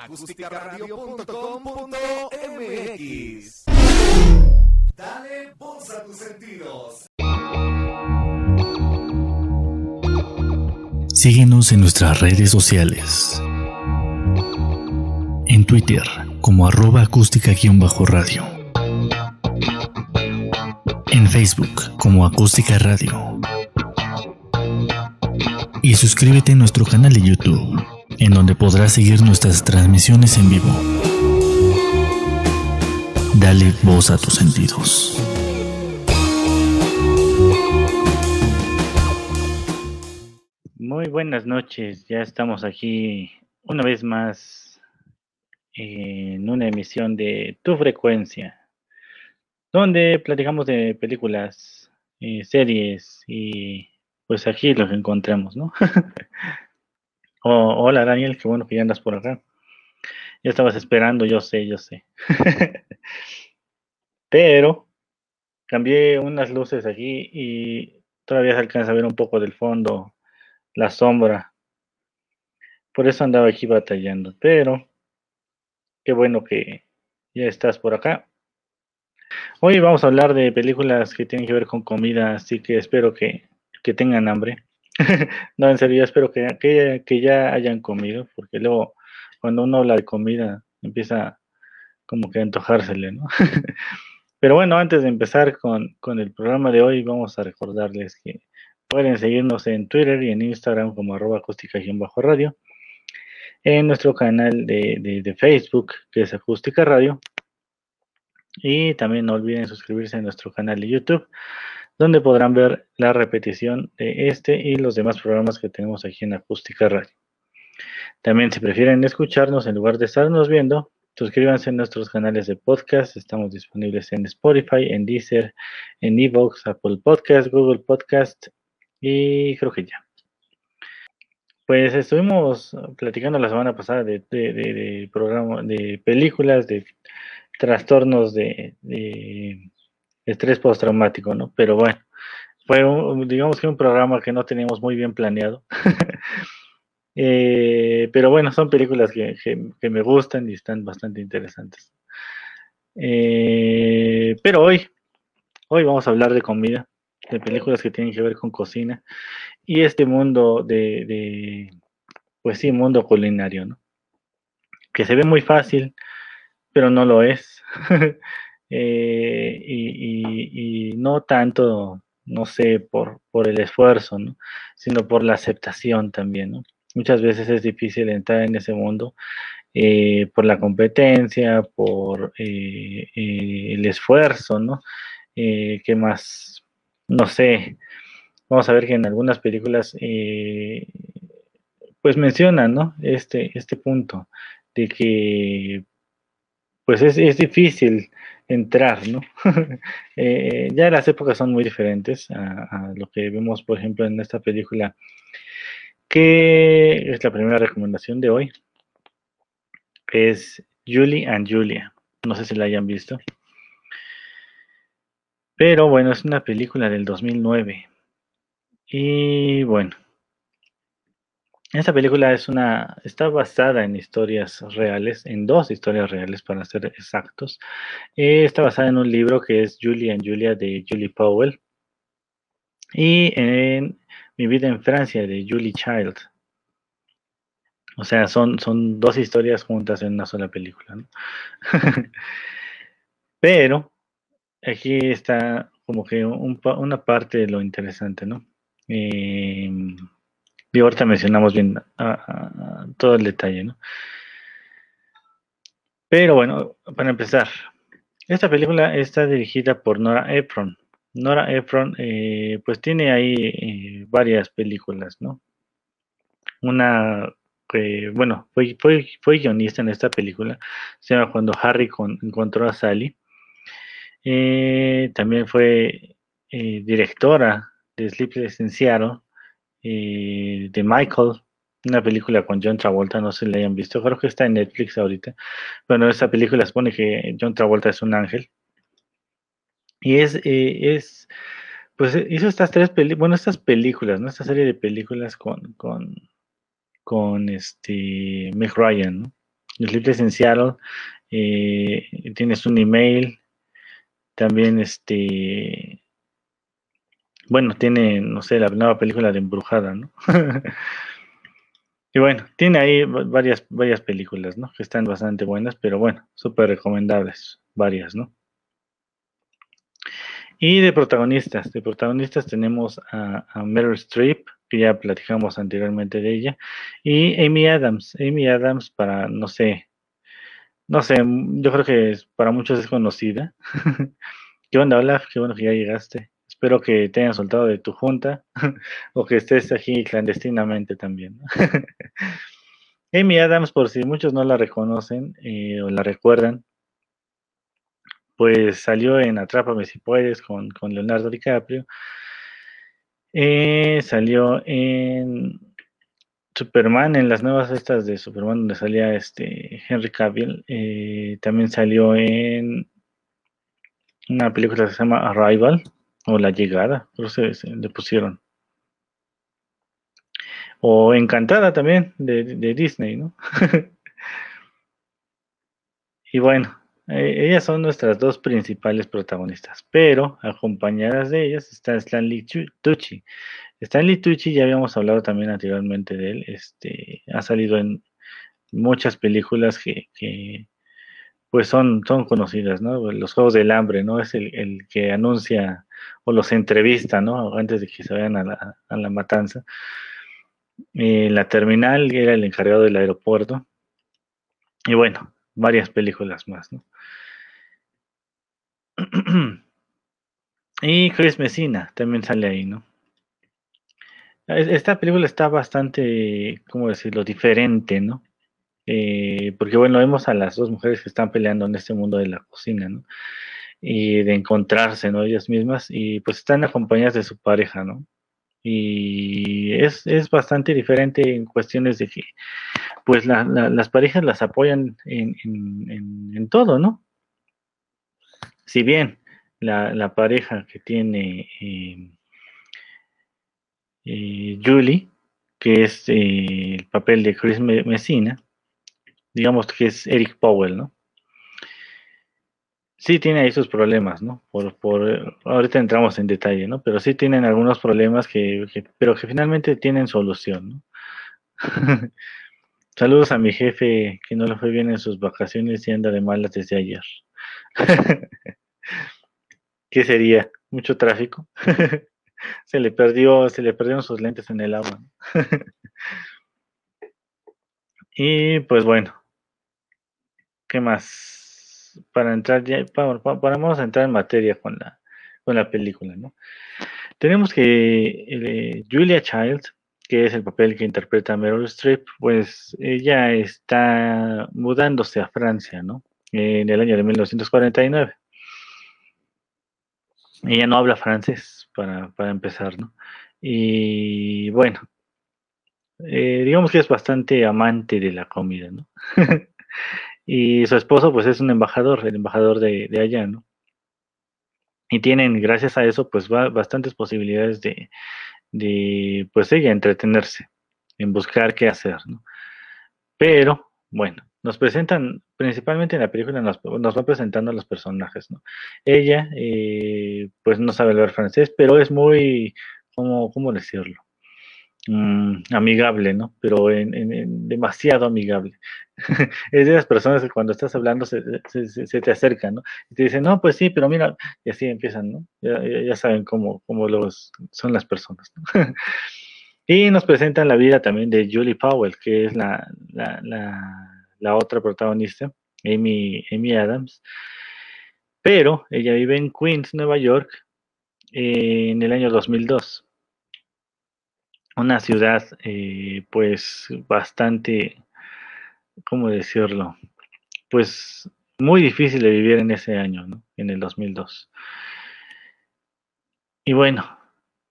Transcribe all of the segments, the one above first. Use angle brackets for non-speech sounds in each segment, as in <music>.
acústicaradio.com.mx. Dale voz a tus sentidos. Síguenos en nuestras redes sociales. En Twitter como arroba acústica-radio. En Facebook como acústica radio. Y suscríbete a nuestro canal de YouTube, en donde podrás seguir nuestras transmisiones en vivo. Dale voz a tus sentidos. Muy buenas noches, ya estamos aquí una vez más en una emisión de Tu Frecuencia, donde platicamos de películas, eh, series y pues aquí los encontramos, ¿no? <laughs> oh, hola Daniel, qué bueno que ya andas por acá. Ya estabas esperando, yo sé, yo sé. <laughs> Pero cambié unas luces aquí y todavía se alcanza a ver un poco del fondo la sombra. Por eso andaba aquí batallando. Pero qué bueno que ya estás por acá. Hoy vamos a hablar de películas que tienen que ver con comida, así que espero que, que tengan hambre. <laughs> no, en serio, espero que, que, ya hayan comido, porque luego cuando uno habla de comida empieza como que a antojársele, ¿no? <laughs> Pero bueno, antes de empezar con, con el programa de hoy, vamos a recordarles que Pueden seguirnos en Twitter y en Instagram como arroba acústica-radio. En nuestro canal de, Facebook, que es Acústica Radio. Y también no olviden suscribirse a nuestro canal de YouTube, donde podrán ver la repetición de este y los demás programas que tenemos aquí en Acústica Radio. También si prefieren escucharnos en lugar de estarnos viendo, suscríbanse a nuestros canales de podcast. Estamos disponibles en Spotify, en Deezer, en Evox, Apple Podcast, Google Podcast y creo que ya. Pues estuvimos platicando la semana pasada de, de, de películas, de trastornos de, estrés postraumático, ¿no? Pero bueno, fue digamos que un programa que no teníamos muy bien planeado. <laughs> Eh, pero bueno, son películas que, me gustan y están bastante interesantes. Eh, pero hoy, hoy vamos a hablar de comida de películas que tienen que ver con cocina y este mundo de, pues sí, mundo culinario, ¿no? Que se ve muy fácil, pero no lo es. <laughs> Eh, y, no tanto, no sé, por, por el esfuerzo, ¿no? Sino por la aceptación también. Muchas veces es difícil entrar en ese mundo eh, por la competencia, por eh, el esfuerzo, ¿no? ¿Qué más? no sé, vamos a ver que en algunas películas eh, pues mencionan, ¿no? Este, este punto de que pues es, difícil entrar, ¿no? <laughs> Eh, ya las épocas son muy diferentes a, lo que vemos, por ejemplo, en esta película, que es la primera recomendación de hoy, es Julie and Julia. No sé si la hayan visto. Pero bueno, es una película del 2009. Y bueno, esta película es una, está basada en historias reales, en dos historias reales para ser exactos. Eh, está basada en un libro que es Julie and Julia de Julie Powell y en Mi vida en Francia de Julie Child. O sea, son, son dos historias juntas en una sola película. <laughs> Pero aquí está como que una parte de lo interesante, ¿no? Eh, y ahorita mencionamos bien todo el detalle, ¿no? Pero bueno, para empezar, esta película está dirigida por Nora Ephron. Nora Ephron, eh, pues tiene ahí eh, varias películas, ¿no? Una que, bueno, fue, fue, fue, guionista en esta película, se llama Cuando Harry encontró a Sally. Eh, también fue directora de Sleepless in Seattle, eh, de Michael, una película con John Travolta, no sé si la hayan visto, creo que está en Netflix ahorita. Bueno, esta película supone que John Travolta es un ángel. Y es, es pues hizo estas tres películas, bueno, estas películas, ¿no? Esta serie de películas con, con, con este Meg Ryan, ¿no? Sleepless en Seattle, eh, tienes un email, también este, bueno, tiene, no sé, la nueva película de Embrujada, ¿no? <laughs> y bueno, tiene ahí varias, varias películas, ¿no? Que están bastante buenas, pero bueno, súper recomendables, varias, ¿no? Y de protagonistas, de protagonistas tenemos a, a Meryl Streep, que ya platicamos anteriormente de ella, y Amy Adams. Amy Adams para, no sé, no sé, yo creo que para muchos es conocida. <laughs> ¿Qué onda, Olaf? Qué bueno que ya llegaste. Espero que te hayan soltado de tu junta <laughs> o que estés aquí clandestinamente también. <laughs> Amy Adams, por si muchos no la reconocen eh, o la recuerdan, pues salió en Atrápame si puedes con, Leonardo DiCaprio. Eh, salió en Superman, en las nuevas estas de Superman donde salía este Henry Cavill. Eh, también salió en una película que se llama Arrival o La Llegada, creo que se, le pusieron. O Encantada también de, Disney, ¿no? <laughs> y bueno, eh, ellas son nuestras dos principales protagonistas, pero acompañadas de ellas está Stanley Tucci. Stanley Tucci ya habíamos hablado también anteriormente de él, este, ha salido en muchas películas que, pues son, son conocidas, ¿no? Los Juegos del Hambre, ¿no? Es el, que anuncia o los entrevista, ¿no? Antes de que se vayan a la, a la matanza. Eh, la terminal era el encargado del aeropuerto. Y bueno, varias películas más, ¿no? <clears throat> y Chris Messina también sale ahí, ¿no? Esta película está bastante, ¿cómo decirlo?, diferente, ¿no? Eh, porque bueno, vemos a las dos mujeres que están peleando en este mundo de la cocina, ¿no? Y de encontrarse, ¿no? Ellas mismas, y pues están acompañadas de su pareja, ¿no? Y es, bastante diferente en cuestiones de que, pues las parejas las apoyan en, en todo, ¿no? si bien la, pareja que tiene eh, eh, Julie, que es eh, el papel de Chris Messina, digamos que es Eric Powell, ¿no? Sí tiene ahí sus problemas, ¿no? Por, por, ahorita entramos en detalle, ¿no? Pero sí tienen algunos problemas que, pero que finalmente tienen solución, ¿no? <laughs> Saludos a mi jefe que no le fue bien en sus vacaciones y anda de malas desde ayer. <laughs> ¿Qué sería? Mucho tráfico. <laughs> se le perdió, se le perdieron sus lentes en el agua. y pues bueno, ¿qué más? Para entrar ya, para, vamos a entrar en materia con la, con la película, ¿no? Tenemos que eh, Julia Childs, que es el papel que interpreta Meryl Streep, pues ella está mudándose a Francia, ¿no? En el año de 1949. Ella no habla francés para, empezar, ¿no? Y bueno, eh, digamos que es bastante amante de la comida, ¿no? <laughs> y su esposo pues es un embajador, el embajador de, allá, ¿no? Y tienen, gracias a eso, pues bastantes posibilidades de, de, pues ella entretenerse, en buscar qué hacer, ¿no? Pero, bueno, nos presentan, principalmente en la película, nos, nos va presentando los personajes, ¿no? Ella, eh, pues no sabe hablar francés, pero es muy, ¿cómo, cómo decirlo? Mm, amigable, ¿no? Pero demasiado amigable. <laughs> es de las personas que cuando estás hablando se, te acercan, ¿no? Y te dicen, no, pues sí, pero mira, y así empiezan, ¿no? Ya, saben cómo, cómo son las personas, ¿no? <laughs> y nos presentan la vida también de Julie Powell, que es la, otra protagonista, Amy Adams, pero ella vive en Queens, Nueva York, en el año 2002. Una ciudad, eh, pues, bastante, ¿cómo decirlo? Pues muy difícil de vivir en ese año, ¿no? En el 2002. Y bueno,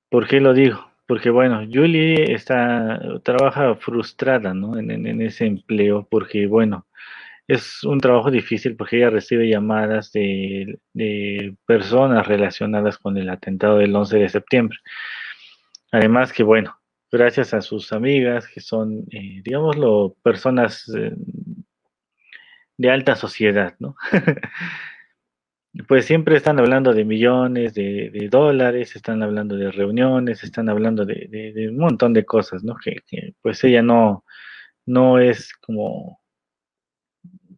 ¿por qué lo digo? porque bueno, Julie está, trabaja frustrada, ¿no? En, ese empleo, porque bueno, es un trabajo difícil porque ella recibe llamadas de, personas relacionadas con el atentado del 11 de septiembre. Además que bueno, gracias a sus amigas, que son, eh, digámoslo, personas, eh, de alta sociedad, ¿no? <laughs> pues siempre están hablando de millones de, dólares, están hablando de reuniones, están hablando de, un montón de cosas, ¿no? Que, pues ella no, no es como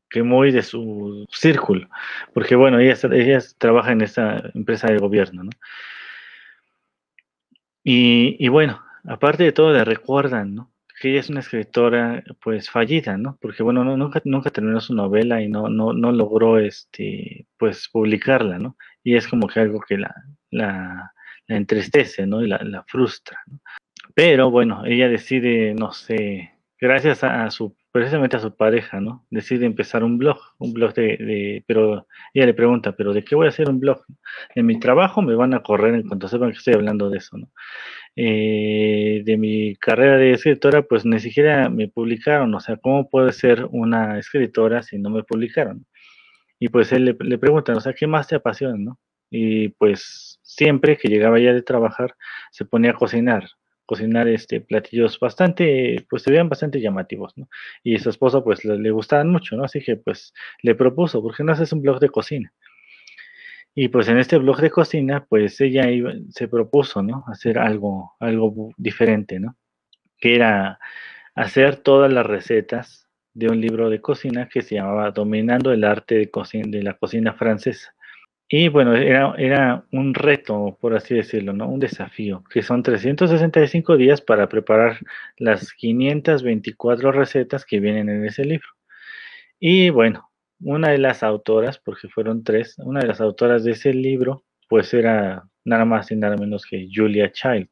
que muy de su círculo, porque bueno, ella, ella trabaja en esta empresa de gobierno, ¿no? Y, y bueno, aparte de todo, le recuerdan, ¿no? que ella es una escritora pues fallida, ¿no? Porque bueno, nunca, terminó su novela y no, no, no logró este, pues publicarla, ¿no? Y es como que algo que la, la, entristece, ¿no? Y la, la frustra. Pero bueno, ella decide, no sé, gracias a, su, precisamente a su pareja, ¿no? Decide empezar un blog, un blog de, de, pero ella le pregunta, ¿pero de qué voy a hacer un blog? En mi trabajo me van a correr en cuanto sepan que estoy hablando de eso, ¿no? Eh, de mi carrera de escritora, pues ni siquiera me publicaron, o sea, ¿cómo puede ser una escritora si no me publicaron? Y pues él le, le pregunta, o sea, ¿qué más te apasiona, no? Y pues siempre que llegaba ya de trabajar, se ponía a cocinar, cocinar este platillos bastante, pues se veían bastante llamativos, ¿no? Y su esposo pues le, gustaban mucho, ¿no? Así que pues le propuso, ¿por qué no haces un blog de cocina? Y pues en este blog de cocina, pues ella se propuso, ¿no? Hacer algo, algo diferente, ¿no? Que era hacer todas las recetas de un libro de cocina que se llamaba Dominando el arte de, de la cocina francesa. Y bueno, era, era un reto, por así decirlo, ¿no? Un desafío, que son 365 días para preparar las 524 recetas que vienen en ese libro. Y bueno, una de las autoras, porque fueron tres, una de las autoras de ese libro, pues era nada más y nada menos que Julia Child.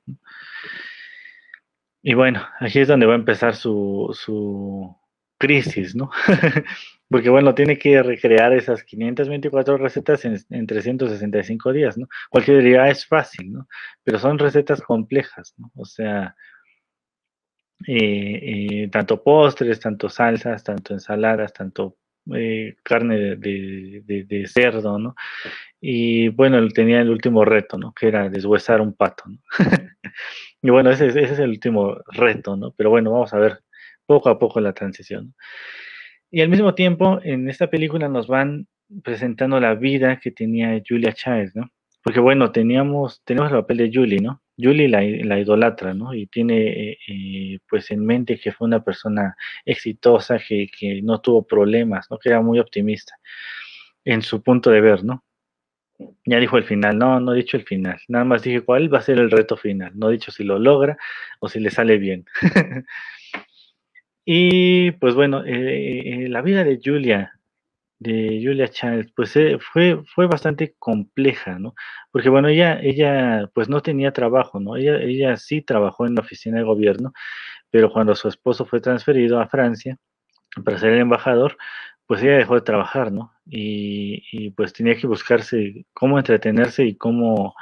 Y bueno, aquí es donde va a empezar su, su crisis, ¿no? <laughs> porque bueno, tiene que recrear esas 524 recetas en, 365 días, ¿no? Cualquier diría, ah, es fácil, ¿no? Pero son recetas complejas, ¿no? O sea, eh, eh, tanto postres, tanto salsas, tanto ensaladas, tanto eh, carne de, cerdo, ¿no? Y bueno, tenía el último reto, ¿no? Que era deshuesar un pato, ¿no? <laughs> y bueno, ese, es el último reto, ¿no? Pero bueno, vamos a ver poco a poco la transición. Y al mismo tiempo, en esta película nos van presentando la vida que tenía Julia Childs, ¿no? Porque bueno, teníamos, tenemos el papel de Julie, ¿no? Julie la, la idolatra, ¿no? Y tiene eh, eh, pues en mente que fue una persona exitosa, que, que, no tuvo problemas, ¿no? Que era muy optimista en su punto de ver, ¿no? Ya dijo el final, no, no he dicho el final, nada más dije cuál va a ser el reto final, no he dicho si lo logra o si le sale bien. <laughs> y pues bueno, eh, la vida de Julia de Julia Childs, pues eh, fue, fue bastante compleja, ¿no? Porque bueno, ella, ella pues no tenía trabajo, ¿no? Ella, ella sí trabajó en la oficina de gobierno, pero cuando su esposo fue transferido a Francia para ser el embajador, pues ella dejó de trabajar, ¿no? Y, y pues tenía que buscarse cómo entretenerse y cómo,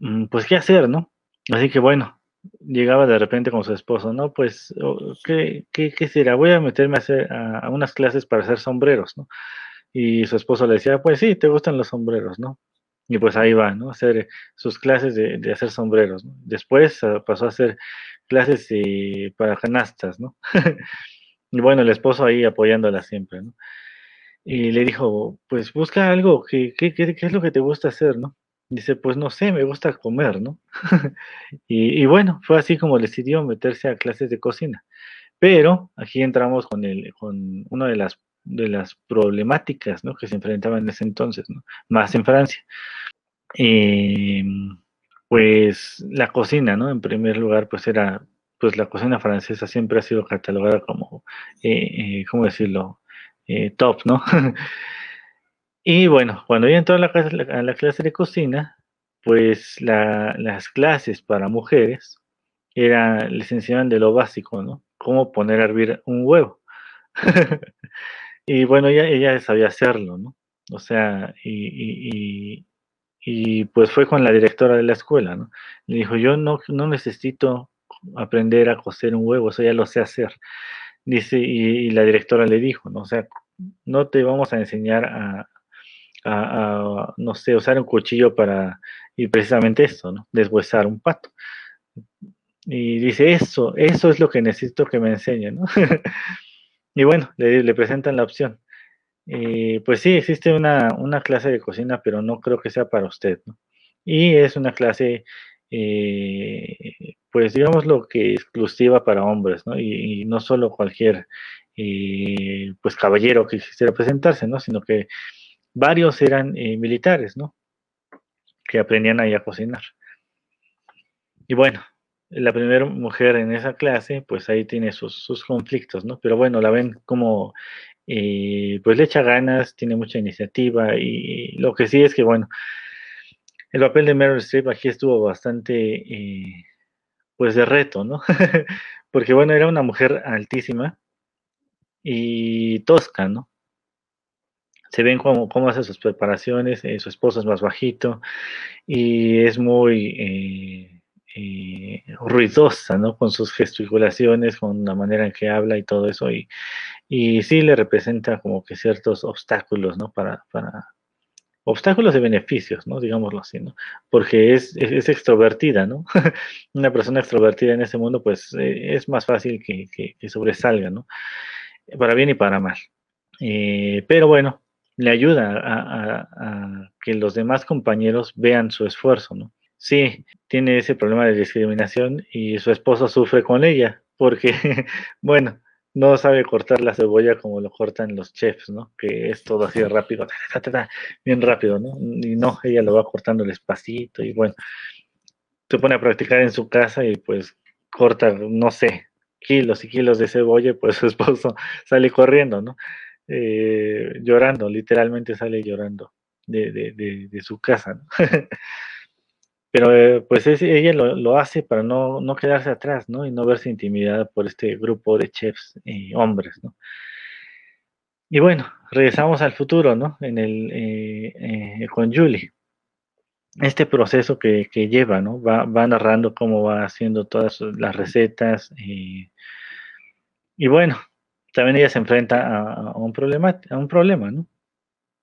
mm, pues qué hacer, ¿no? Así que bueno, llegaba de repente con su esposo, ¿no? Pues, ¿qué, qué, qué será? Voy a meterme a, hacer, unas clases para hacer sombreros, ¿no? Y su esposo le decía, pues sí, te gustan los sombreros, ¿no? Y pues ahí va, ¿no? Hacer sus clases de, hacer sombreros. Después uh, pasó a hacer clases de, para canastas, ¿no? <laughs> y bueno, el esposo ahí apoyándola siempre, ¿no? Y le dijo, pues busca algo, ¿qué, qué, qué, qué es lo que te gusta hacer, ¿no? Dice, pues no sé, me gusta comer, ¿no? <laughs> y, bueno, fue así como decidió meterse a clases de cocina. Pero aquí entramos con, el, con una de las, de las problemáticas ¿no? que se enfrentaban en ese entonces, más en Francia. Eh, pues la cocina, ¿no? En primer lugar, pues era, pues la cocina francesa siempre ha sido catalogada como, eh, eh, ¿cómo decirlo? Eh, top, ¿no? <laughs> Y bueno, cuando ella entró a la, a la clase de cocina, pues la, las clases para mujeres era, les enseñaban de lo básico, ¿no? Cómo poner a hervir un huevo. <laughs> y bueno, ella, ella sabía hacerlo, ¿no? O sea, y, y, y, pues fue con la directora de la escuela, ¿no? Le dijo, yo no, no necesito aprender a cocer un huevo, eso ya lo sé hacer. Dice, y, y la directora le dijo, ¿no? O sea, no te vamos a enseñar a, a, no sé, usar un cuchillo para, y precisamente eso, ¿no? Deshuesar un pato. Y dice, eso, eso es lo que necesito que me enseñen, ¿no? <laughs> y bueno, le, le, presentan la opción. eh, pues sí, existe una, una, clase de cocina, pero no creo que sea para usted, ¿no? Y es una clase, eh, pues digamos lo que exclusiva para hombres, ¿no? Y, no solo cualquier, eh, pues caballero que quisiera presentarse, ¿no? Sino que varios eran militares, ¿no? Que aprendían ahí a cocinar. Y bueno, la primera mujer en esa clase, pues ahí tiene sus, sus conflictos, ¿no? Pero bueno, la ven como y pues le echa ganas, tiene mucha iniciativa y lo que sí es que, bueno, el papel de Meryl Streep aquí estuvo bastante, eh, pues de reto, ¿no? <laughs> Porque, bueno, era una mujer altísima y tosca, ¿no? Se ven cómo, cómo hace sus preparaciones, eh, su esposo es más bajito y es muy... Eh, eh, ruidosa, ¿no? Con sus gesticulaciones, con la manera en que habla y todo eso. Y, y sí le representa como que ciertos obstáculos, ¿no? Para, para obstáculos de beneficios, ¿no? Digámoslo así, ¿no? Porque es, es, extrovertida, ¿no? <laughs> Una persona extrovertida en ese mundo, pues es más fácil que, que, sobresalga, ¿no? Para bien y para mal. Pero bueno, le ayuda a, a, que los demás compañeros vean su esfuerzo, ¿no? Sí, tiene ese problema de discriminación y su esposo sufre con ella, porque, <laughs> bueno, no sabe cortar la cebolla como lo cortan los chefs, ¿no? Que es todo así rápido, bien rápido, ¿no? Y no, ella lo va cortando despacito y bueno, se pone a practicar en su casa y pues corta, no sé, kilos y kilos de cebolla, pues su esposo <laughs> sale corriendo, ¿no? Eh, llorando, literalmente sale llorando de, su casa. <laughs> Pero eh, pues ella lo, hace para no, quedarse atrás, ¿no? Y no verse intimidada por este grupo de chefs y hombres, ¿no? Y bueno, regresamos al futuro, ¿no? En el, eh, eh, con Julie. Este proceso que, que lleva, ¿no? Va, va, narrando cómo va haciendo todas las recetas. y bueno, también ella se enfrenta a, un, problema, a un problema, ¿no?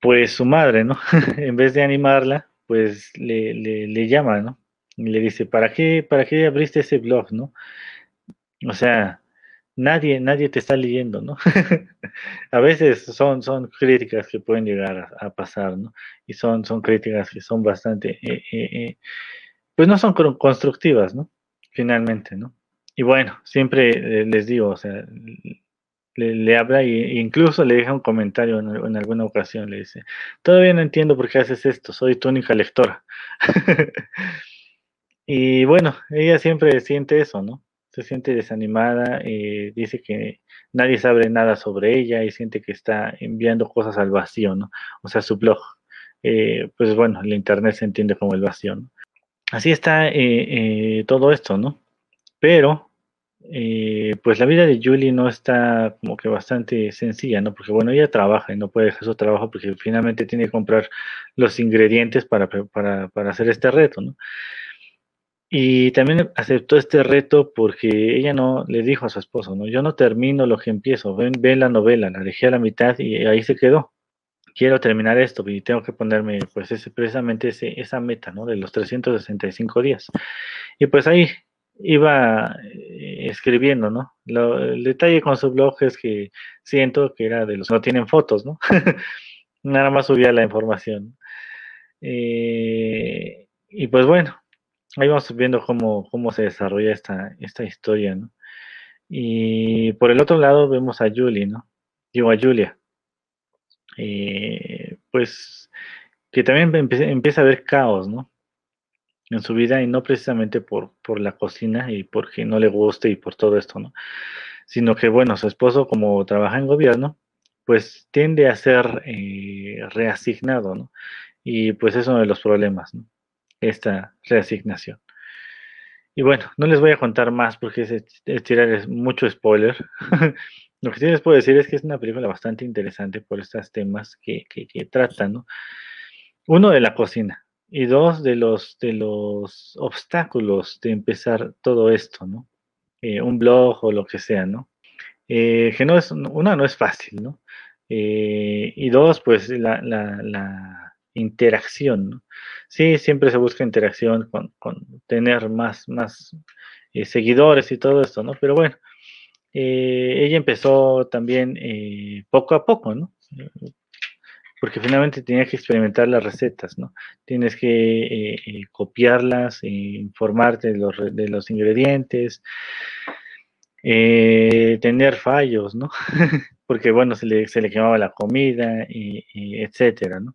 Pues su madre, ¿no? <laughs> en vez de animarla, pues le, le, llama, ¿no? Y le dice, ¿para qué, ¿para qué abriste ese blog, no? O sea, nadie, nadie te está leyendo, ¿no? <laughs> a veces son, son críticas que pueden llegar a, pasar, ¿no? Y son, son críticas que son bastante, eh, eh, eh, pues no son constructivas, ¿no? Finalmente, ¿no? Y bueno, siempre les digo, o sea, le, habla e incluso le deja un comentario en, alguna ocasión, le dice, todavía no entiendo por qué haces esto, soy tu única lectora. <laughs> y bueno, ella siempre siente eso, ¿no? Se siente desanimada, eh, dice que nadie sabe nada sobre ella y siente que está enviando cosas al vacío, ¿no? O sea, su blog. Eh, pues bueno, el Internet se entiende como el vacío, ¿no? Así está eh, todo esto, ¿no? Pero eh, pues la vida de Julie no está como que bastante sencilla, ¿no? Porque bueno, ella trabaja y no puede dejar su trabajo porque finalmente tiene que comprar los ingredientes para, para, para hacer este reto, ¿no? Y también aceptó este reto porque ella no le dijo a su esposo, ¿no? Yo no termino lo que empiezo, ven, ven la novela, la dejé a la mitad y ahí se quedó. Quiero terminar esto y tengo que ponerme, pues, ese, precisamente ese, esa meta, ¿no? De los 365 días. Y pues ahí iba eh, escribiendo, ¿no? el detalle con su blog es que siento que era de los que no tienen fotos, ¿no? <laughs> Nada más subía la información. Eh, y pues bueno, ahí vamos viendo cómo, cómo se desarrolla esta, esta historia, ¿no? Y por el otro lado vemos a Julie, ¿no? Digo, a Julia. Eh, pues que también empieza a haber caos, ¿no? En su vida y no precisamente por, por la cocina y porque no le guste y por todo esto, ¿no? Sino que, bueno, su esposo como trabaja en gobierno, pues tiende a ser eh, reasignado, ¿no? Y pues es uno de los problemas, ¿no? Esta reasignación. Y bueno, no les voy a contar más porque es, tirar mucho spoiler. <laughs> Lo que sí les puedo decir es que es una película bastante interesante por estos temas que, que, que ¿no? Uno de la cocina, y dos de los, de los obstáculos de empezar todo esto, ¿no? Eh, un blog o lo que sea, ¿no? Eh, que no es, una no es fácil, ¿no? Eh, y dos, pues la, la, interacción, ¿no? Sí, siempre se busca interacción con, con tener más, más seguidores y todo esto, ¿no? Pero bueno, ella empezó también poco a poco, ¿no? Porque finalmente tenía que experimentar las recetas, ¿no? Tienes que eh, eh, copiarlas, eh, informarte de los, de los ingredientes, tener fallos, ¿no? <laughs> porque, bueno, se le, se le quemaba la comida, y, etcétera, ¿no?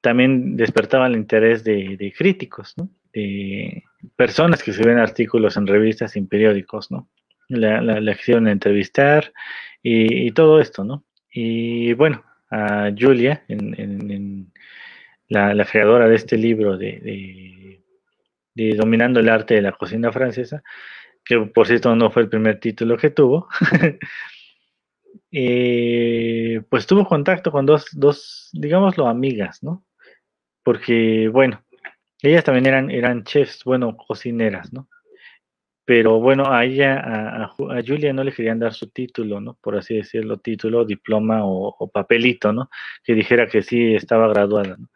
También despertaba el interés de, críticos, ¿no? De personas que escriben artículos en revistas y en periódicos, ¿no? La, la, la hicieron entrevistar y, y todo esto, ¿no? Y bueno, a Julia, la, creadora de este libro de, Dominando el arte de la cocina francesa, que por cierto no fue el primer título que tuvo, <laughs> eh, pues tuvo contacto con dos, dos, digámoslo, amigas, ¿no? Porque, bueno, ellas también eran, eran chefs, bueno, cocineras, ¿no? Pero bueno, a ella, a, Julia no le querían dar su título, ¿no? Por así decirlo, título, diploma o, papelito, ¿no? Que dijera que sí estaba graduada, ¿no?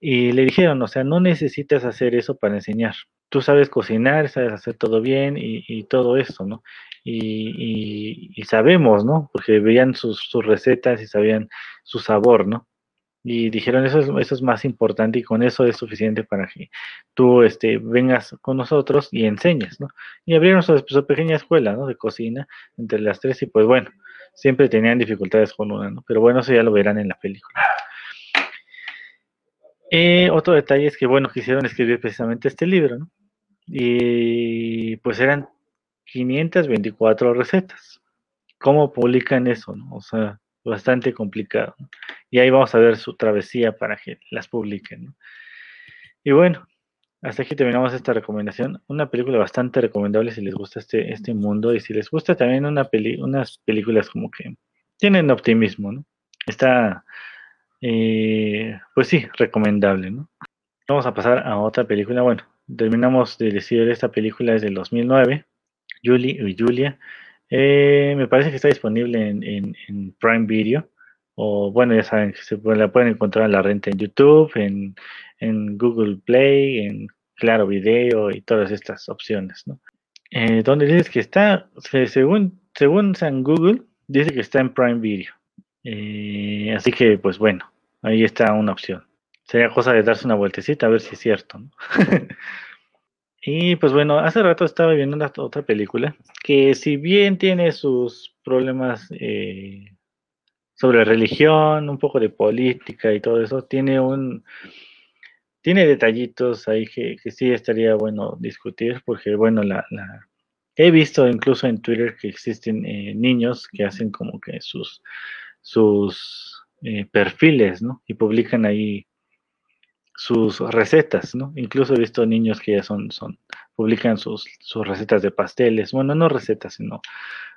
Y le dijeron, o sea, no necesitas hacer eso para enseñar. Tú sabes cocinar, sabes hacer todo bien y, todo eso, ¿no? Y, sabemos, ¿no? Porque veían sus recetas y sabían su sabor, ¿no? Y dijeron eso es, eso es más importante y con eso es suficiente para que tú este, vengas con nosotros y enseñes, ¿no? Y abrieron su, pequeña escuela, ¿no? De cocina entre las tres y pues bueno, siempre tenían dificultades con una, ¿no? Pero bueno, eso ya lo verán en la película. Eh, otro detalle es que, bueno, quisieron escribir precisamente este libro, ¿no? Y pues eran 524 recetas. ¿Cómo publican eso, no? O sea, bastante complicado. Y ahí vamos a ver su travesía para que las publiquen. Y bueno, hasta aquí terminamos esta recomendación. Una película bastante recomendable si les gusta este, este mundo y si les gusta también una peli, unas películas como que tienen optimismo. Está, eh, pues sí, recomendable, ¿no? Vamos a pasar a otra película. Bueno, terminamos de decir esta película es del 2009, Julie y Julia. Eh, me parece que está disponible en, Prime Video. O bueno, ya saben que se la pueden encontrar en la renta en YouTube, en, Google Play, en Claro Video y todas estas opciones. ¿no? Eh, donde dices que está, según, según San Google, dice que está en Prime Video. Eh, así que, pues bueno, ahí está una opción. Sería cosa de darse una vueltecita a ver si es cierto. <laughs> Y pues bueno, hace rato estaba viendo una, otra película que si bien tiene sus problemas eh, sobre religión, un poco de política y todo eso, tiene un tiene detallitos ahí que, sí estaría bueno discutir, porque bueno, la, la, he visto incluso en Twitter que existen eh, niños que hacen como que sus, sus eh, perfiles, ¿no? Y publican ahí sus recetas, ¿no? Incluso he visto niños que ya son, son, publican sus, sus recetas de pasteles, bueno, no recetas, sino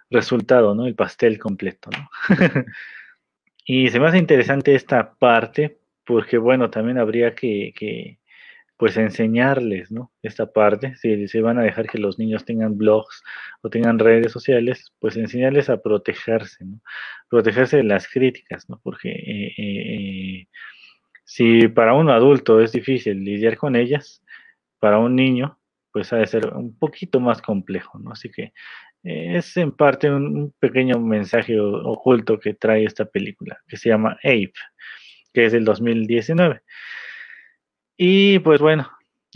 resultado, ¿no? El pastel completo, ¿no? <laughs> y se me hace interesante esta parte, porque bueno, también habría que, que pues enseñarles, ¿no? Esta parte, si van a dejar que los niños tengan blogs o tengan redes sociales, pues enseñarles a protegerse, ¿no? Protegerse de las críticas, ¿no? Porque eh, eh, eh si para un adulto es difícil lidiar con ellas, para un niño, pues ha de ser un poquito más complejo, ¿no? Así que eh, es en parte un, pequeño mensaje oculto que trae esta película, que se llama Ape, que es del 2019. Y pues bueno,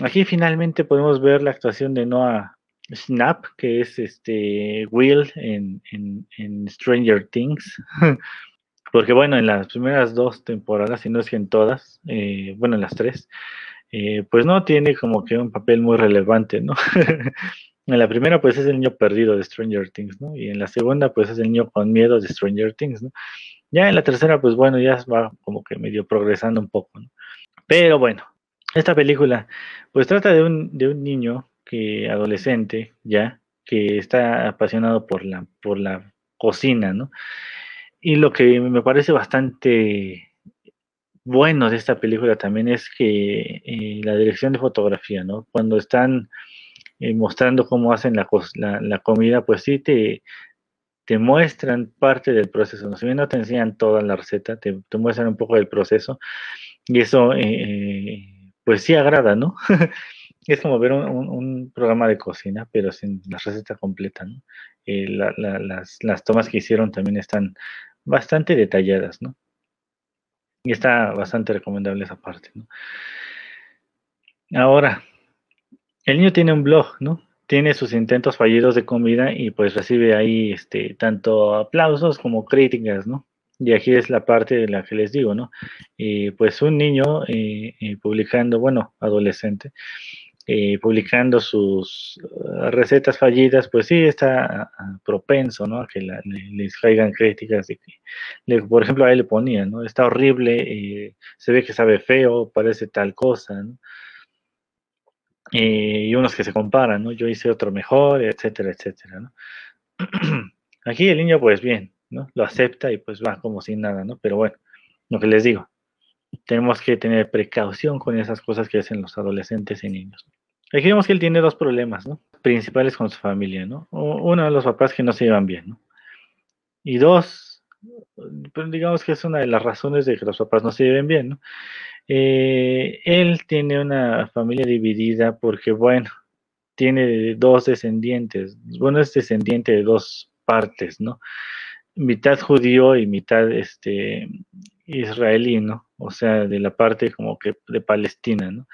aquí finalmente podemos ver la actuación de Noah Snap, que es este Will en, en Stranger Things. <laughs> Porque bueno, en las primeras dos temporadas, si no es que en todas, eh, bueno, en las tres, eh, pues no tiene como que un papel muy relevante, ¿no? <laughs> en la primera, pues es el niño perdido de Stranger Things, ¿no? Y en la segunda, pues es el niño con miedo de Stranger Things, ¿no? Ya en la tercera, pues bueno, ya va como que medio progresando un poco, ¿no? Pero bueno, esta película, pues trata de un, de un niño que, adolescente, ya, que está apasionado por la, por la cocina, ¿no? Y lo que me parece bastante bueno de esta película también es que eh, la dirección de fotografía, ¿no? Cuando están eh, mostrando cómo hacen la, comida, pues sí te, te muestran parte del proceso. ¿no? Si bien no te enseñan toda la receta, te, muestran un poco del proceso. Y eso, eh, pues sí agrada, ¿no? <laughs> es como ver un, programa de cocina, pero sin la receta completa, ¿no? las, las tomas que hicieron también están bastante detalladas, ¿no? Y está bastante recomendable esa parte, ¿no? Ahora, el niño tiene un blog, ¿no? Tiene sus intentos fallidos de comida y pues recibe ahí este, tanto aplausos como críticas, ¿no? Y aquí es la parte de la que les digo, ¿no? Y pues un niño eh, eh, publicando, bueno, adolescente, eh, publicando sus uh, recetas fallidas, pues sí está uh, propenso, ¿no? A que les caigan críticas. Que, le, por ejemplo, a él le ponía, ¿no? Está horrible, eh, se ve que sabe feo, parece tal cosa, ¿no? y unos que se comparan, ¿no? Yo hice otro mejor, etcétera, etcétera, ¿no? <clears throat> Aquí el niño, pues bien, ¿no? Lo acepta y pues va como sin nada, ¿no? Pero bueno, lo que les digo, tenemos que tener precaución con esas cosas que hacen los adolescentes y niños. Vemos que él tiene dos problemas. Principales con su familia, ¿no? Uno los papás que no se llevan bien, ¿no? Y dos, pues digamos que es una de las razones de que los papás no se lleven bien, ¿no? Eh, él tiene una familia dividida porque, bueno, tiene dos descendientes. Bueno, es descendiente de dos partes, ¿no? Mitad judío y mitad este, israelí, ¿no? O sea, de la parte como que de Palestina, ¿no?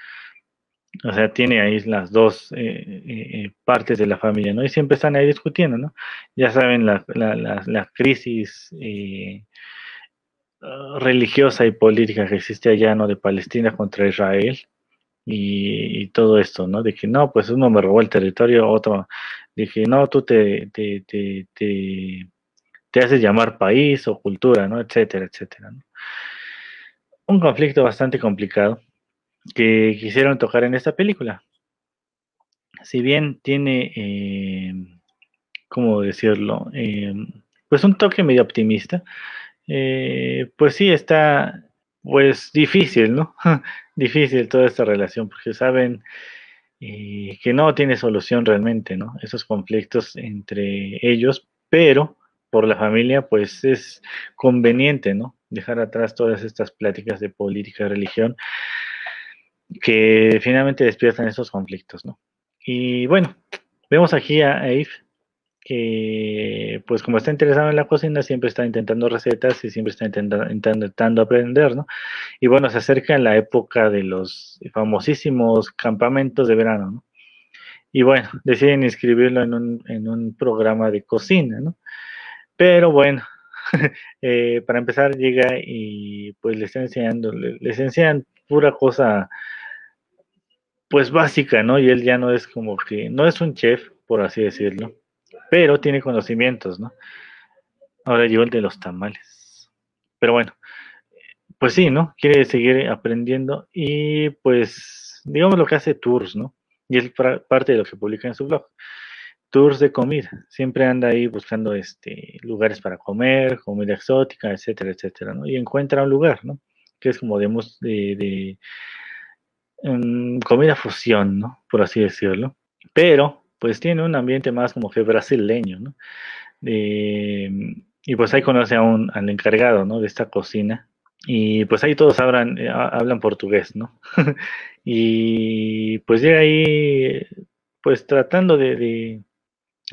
O sea, tiene ahí las dos eh, eh, partes de la familia, ¿no? Y siempre están ahí discutiendo, ¿no? Ya saben, la, la, la, crisis eh, religiosa y política que existe allá, ¿no? De Palestina contra Israel y, todo esto, ¿no? De que no, pues uno me robó el territorio, otro, dije, no, tú te, te, te, te, te haces llamar país o cultura, ¿no? Etcétera, etcétera, ¿no? Un conflicto bastante complicado que quisieron tocar en esta película. Si bien tiene, eh, ¿cómo decirlo? Eh, pues un toque medio optimista, eh, pues sí está, pues difícil, ¿no? <laughs> difícil toda esta relación, porque saben eh, que no tiene solución realmente, ¿no? Esos conflictos entre ellos, pero por la familia, pues es conveniente, ¿no? Dejar atrás todas estas pláticas de política y religión que finalmente despiertan esos conflictos, ¿no? Y bueno, vemos aquí a Eve que pues como está interesado en la cocina, siempre está intentando recetas y siempre está intentando, intentando aprender, ¿no? Y bueno, se acerca la época de los famosísimos campamentos de verano, ¿no? Y bueno, deciden inscribirlo en un, en un programa de cocina, ¿no? Pero bueno, <laughs> eh, para empezar llega y pues le está enseñando, enseñan pura cosa pues básica, ¿no? Y él ya no es como que, no es un chef, por así decirlo pero tiene conocimientos, ¿no? Ahora llegó el de los tamales. Pero bueno, pues sí, ¿no? Quiere seguir aprendiendo y pues, digamos lo que hace tours, ¿no? Y es parte de lo que publica en su blog. Tours de comida. Siempre anda ahí buscando este, lugares para comer, comida exótica, etcétera, etcétera, ¿no? Y encuentra un lugar, ¿no? Que es como de, de, de comida fusión, ¿no? Por así decirlo. Pero pues tiene un ambiente más como que brasileño, ¿no? Eh, y pues ahí conoce a un, al encargado, ¿no? De esta cocina. Y pues ahí todos hablan, eh, hablan portugués, ¿no? <laughs> y pues llega ahí, pues tratando de, de,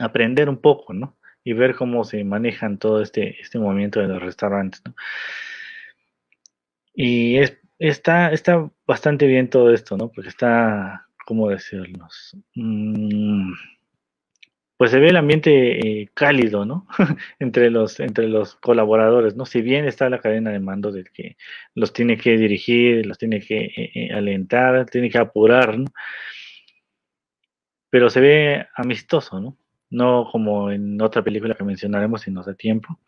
aprender un poco, ¿no? Y ver cómo se manejan todo este, este movimiento de los restaurantes, ¿no? Y es, está, está bastante bien todo esto, ¿no? Porque está ¿cómo decirnos? Mm, pues se ve el ambiente eh, cálido, ¿no? <laughs> entre, los, entre los colaboradores, ¿no? Si bien está la cadena de mando del que los tiene que dirigir, los tiene que eh, eh, alentar, tiene que apurar, ¿no? Pero se ve amistoso, ¿no? No como en otra película que mencionaremos si nos da tiempo.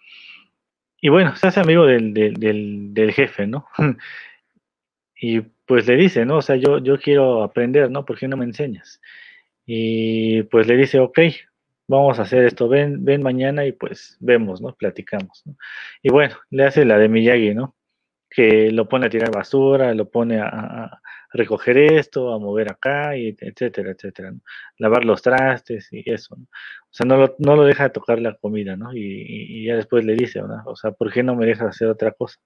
Y bueno, se hace amigo del, del, del, del jefe, ¿no? <laughs> y pues le dice, ¿no? O sea, yo, yo quiero aprender, ¿no? ¿Por qué no me enseñas? Y pues le dice, ok, vamos a hacer esto, ven, ven mañana y pues vemos, ¿no? Platicamos, ¿no? Y bueno, le hace la de Miyagi, ¿no? Que lo pone a tirar basura, lo pone a, recoger esto, a mover acá, y etcétera, etcétera, ¿no? Lavar los trastes y eso, ¿no? O sea, no lo, no lo deja de tocar la comida, ¿no? Y, y, ya después le dice, ¿no? O sea, ¿por qué no me dejas hacer otra cosa?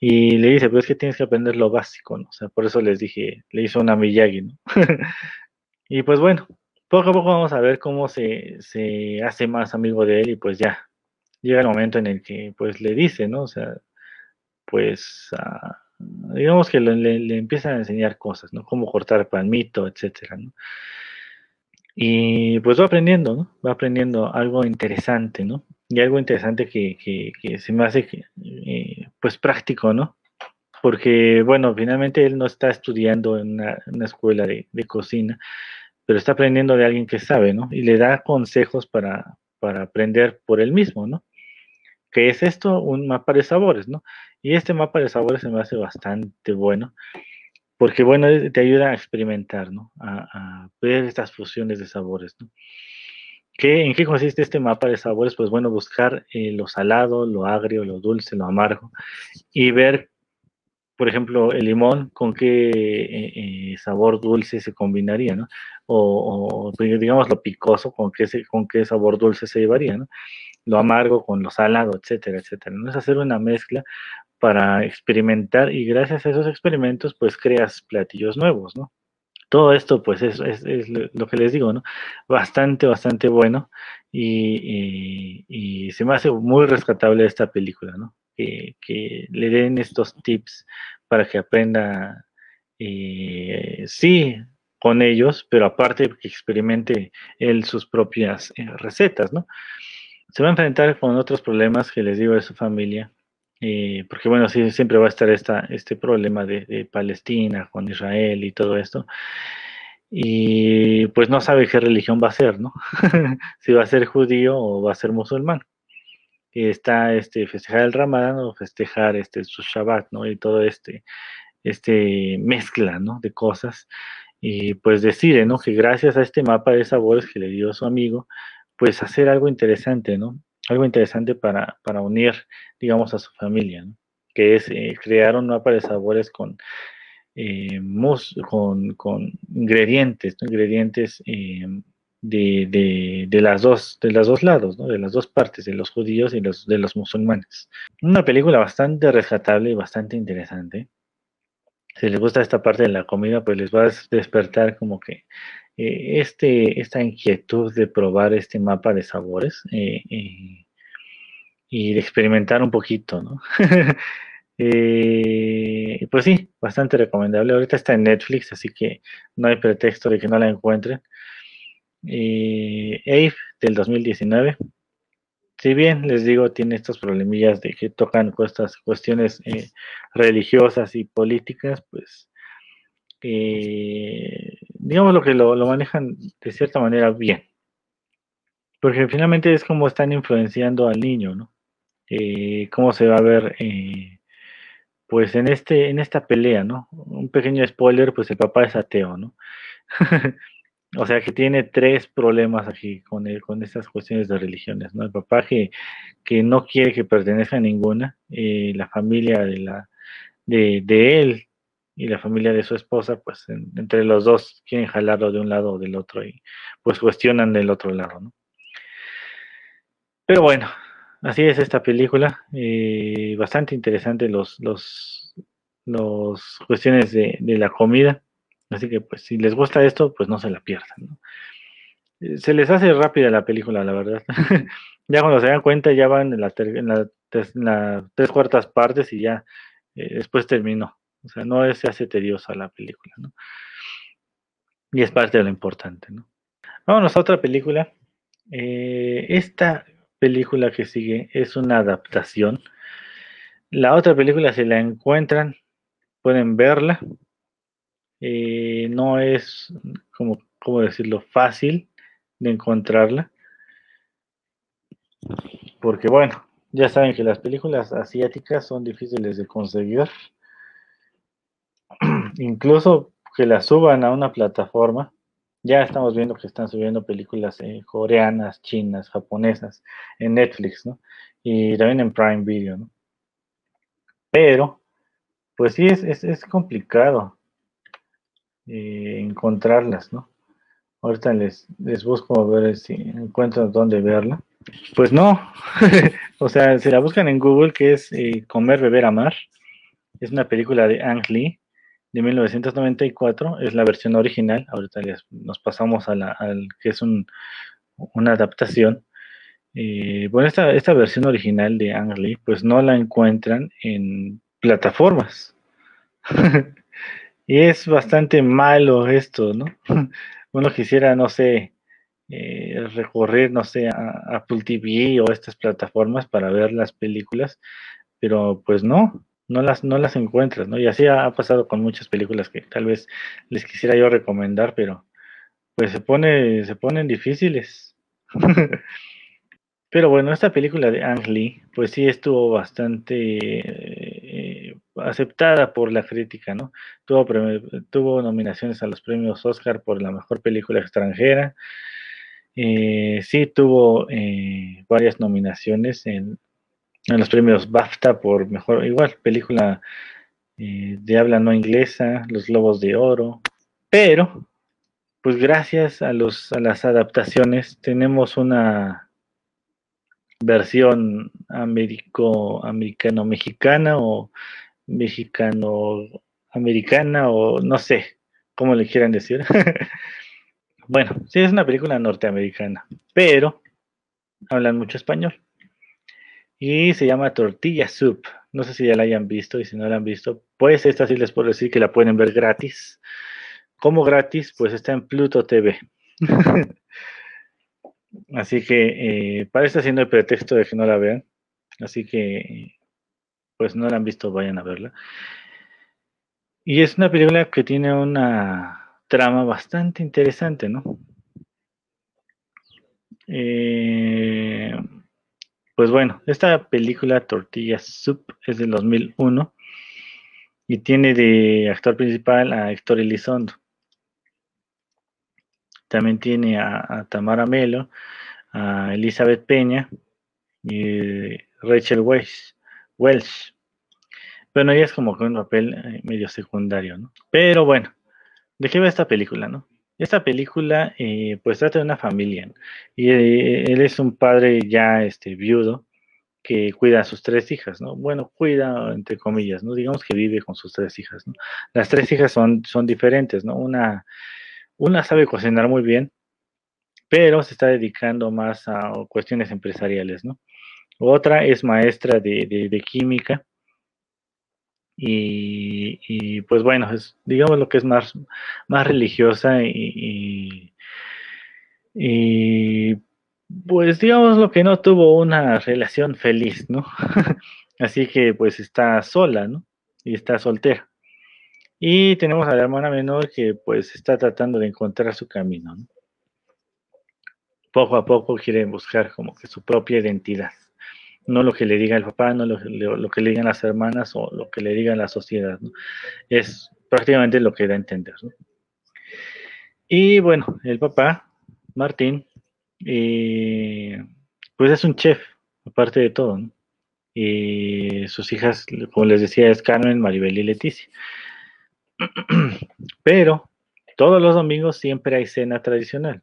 Y le dice, pues es que tienes que aprender lo básico, ¿no? O sea, por eso les dije, le hizo una Miyagi, ¿no? <laughs> y pues bueno, poco a poco vamos a ver cómo se, se hace más amigo de él y pues ya, llega el momento en el que pues le dice, ¿no? O sea, pues, a- digamos que le- le empiezan a enseñar cosas, ¿no? Cómo cortar palmito, etcétera, ¿no? Y pues va aprendiendo, ¿no? Va aprendiendo algo interesante, ¿no? Y algo interesante que, que- se me hace, eh, pues, práctico, ¿no? Porque, bueno, finalmente él no está estudiando en una, escuela de, cocina, pero está aprendiendo de alguien que sabe, ¿no? Y le da consejos para, para aprender por él mismo, ¿no? Que es esto? Un mapa de sabores, ¿no? Y este mapa de sabores se me hace bastante bueno, porque, bueno, te ayuda a experimentar, ¿no? A, a ver estas fusiones de sabores, ¿no? ¿Qué, ¿En qué consiste este mapa de sabores? Pues bueno, buscar eh, lo salado, lo agrio, lo dulce, lo amargo y ver, por ejemplo, el limón con qué eh, eh, sabor dulce se combinaría, ¿no? O, o, digamos lo picoso con qué, con qué sabor dulce se llevaría, ¿no? Lo amargo con lo salado, etcétera, etcétera. ¿no? Es hacer una mezcla para experimentar y gracias a esos experimentos pues creas platillos nuevos, ¿no? Todo esto pues es, es- lo que les digo, ¿no? Bastante, bastante bueno y, y- y se me hace muy rescatable esta película, ¿no? Que, que le den estos tips para que aprenda, eh, sí, con ellos, pero aparte que experimente él sus propias eh, recetas, ¿no? Se va a enfrentar con otros problemas que les digo de su familia, eh, porque bueno, siempre va a estar esta, este problema de, Palestina con Israel y todo esto, y pues no sabe qué religión va a ser, ¿no? <laughs> si va a ser judío o va a ser musulmán. Está este, festejar el Ramadán o festejar este, su Shabbat, ¿no? Y todo este, este mezcla, ¿no? De cosas. Y pues decide, ¿no? Que gracias a este mapa de sabores que le dio su amigo, pues hacer algo interesante, ¿no? Algo interesante para, para unir, digamos, a su familia. Que es eh, crear un mapa de sabores con, eh, mus- con, ingredientes, ¿no? Ingredientes eh, de, de, las dos, de los dos lados. De las dos partes, de los judíos y los, de los musulmanes. Una película bastante rescatable y bastante interesante. Si les gusta esta parte de la comida, pues les va a des- despertar como que eh, este, esta inquietud de probar este mapa de sabores eh, eh, y de experimentar un poquito, ¿no? <laughs> Pues sí, bastante recomendable. Ahorita está en Netflix, así que no hay pretexto de que no la encuentren. Abe del 2019. Si bien les digo, tiene estos problemillas de que tocan estas cuestiones eh, religiosas y políticas, pues eh, digamos lo que lo, lo manejan de cierta manera bien. Porque finalmente es como están influenciando al niño, ¿no? Eh, cómo se va a ver eh, pues en este en esta pelea, ¿no? Un pequeño spoiler, pues el papá es ateo, ¿no? <laughs> O sea que tiene tres problemas aquí con el- con estas cuestiones de religiones, ¿no? El papá que, que no quiere que pertenezca a ninguna, eh, la familia de la de, de él y la familia de su esposa, pues en- entre los dos quieren jalarlo de un lado o del otro y pues cuestionan del otro lado, ¿no? Pero bueno, así es esta película, eh, bastante interesante los los los cuestiones de, de la comida. Así que pues si les gusta esto, pues no se la pierdan, ¿no? Eh, Se les hace rápida la película, la verdad. <laughs> ya cuando se dan cuenta ya van en la, ter- en la, la tres cuartas partes y ya eh, después terminó. O sea, no se hace tediosa la película, ¿no? Y es parte de lo importante, ¿no? Vámonos a otra película. Eh, esta película que sigue es una adaptación. La otra película, si la encuentran, pueden verla. Eh, no es, como, ¿cómo decirlo?, fácil de encontrarla. Porque, bueno, ya saben que las películas asiáticas son difíciles de conseguir. <clears throat> Incluso que las suban a una plataforma. Ya estamos viendo que están subiendo películas eh, coreanas, chinas, japonesas en Netflix, ¿no? Y también en Prime Video, ¿no? Pero, pues sí, es, es, es complicado eh, encontrarlas, ¿no? Ahorita les, busco a ver si encuentro dónde verla. Pues no, <laughs> o sea, si la buscan en Google, que es eh, Comer, Beber, Amar, es una película de Ang Lee de 1994, es la versión original. Ahorita les, nos pasamos a la, al que es un, una adaptación. Eh, bueno, esta, esta versión original de Ang Lee, pues no la encuentran en plataformas. <laughs> y es bastante malo esto, ¿no? <laughs> Uno quisiera, no sé, eh, recorrer, no sé, a Apple TV o estas plataformas para ver las películas, pero pues no, no las, no las encuentras, ¿no? Y así ha, pasado con muchas películas que tal vez les quisiera yo recomendar, pero pues se pone, se ponen difíciles. <laughs> pero bueno, esta película de Ang Lee, pues sí estuvo bastante aceptada por la crítica, ¿no? Tuvo, tuvo nominaciones a los premios Oscar por la mejor película extranjera. Eh, sí tuvo eh, varias nominaciones en, en los premios BAFTA por mejor, igual, película eh, de habla no inglesa, Los Lobos de Oro, pero, pues gracias a, los, a las adaptaciones tenemos una versión americano-mexicana o mexicano-americana o no sé cómo le quieran decir. <laughs> bueno, sí es una película norteamericana, pero hablan mucho español. Y se llama Tortilla Soup. No sé si ya la hayan visto y si no la han visto, pues esta sí les puedo decir que la pueden ver gratis. ¿Cómo gratis? Pues está en Pluto TV. <laughs> Así que para siendo el pretexto de que no la vean. Así que, pues no la han visto, vayan a verla. Y es una película que tiene una trama bastante interesante, ¿no? Eh, pues bueno, esta película Tortilla Soup es del 2001 y tiene de actor principal a Héctor Elizondo. También tiene a, Tamara Melo, a Elizabeth Peña y Rachel Welsh. Welsh. Bueno, ella es como que un papel eh, medio secundario, ¿no? Pero bueno, ¿de qué va esta película, no? Esta película, eh, pues trata de una familia, y eh, él es un padre ya este, viudo que cuida a sus tres hijas, ¿no? Bueno, cuida entre comillas, ¿no? Digamos que vive con sus tres hijas, ¿no? Las tres hijas son, son diferentes, ¿no? Una, una sabe cocinar muy bien, pero se está dedicando más a cuestiones empresariales, ¿no? Otra es maestra de química, y, pues bueno, es, digamos lo que es más, más religiosa y, y, pues digamos lo que no tuvo una relación feliz, ¿no? <laughs> Así que pues está sola, ¿no? Y está soltera. Y tenemos a la hermana menor que pues está tratando de encontrar su camino, ¿no? Poco a poco quiere buscar como que su propia identidad no lo que le diga el papá, no lo, que le digan las hermanas o lo que le diga la sociedad. Es prácticamente lo que da a entender. Y bueno, el papá, Martín, eh, pues es un chef, aparte de todo. Y sus hijas, como les decía, es Carmen, Maribel y Leticia. <clears throat> Pero todos los domingos siempre hay cena tradicional.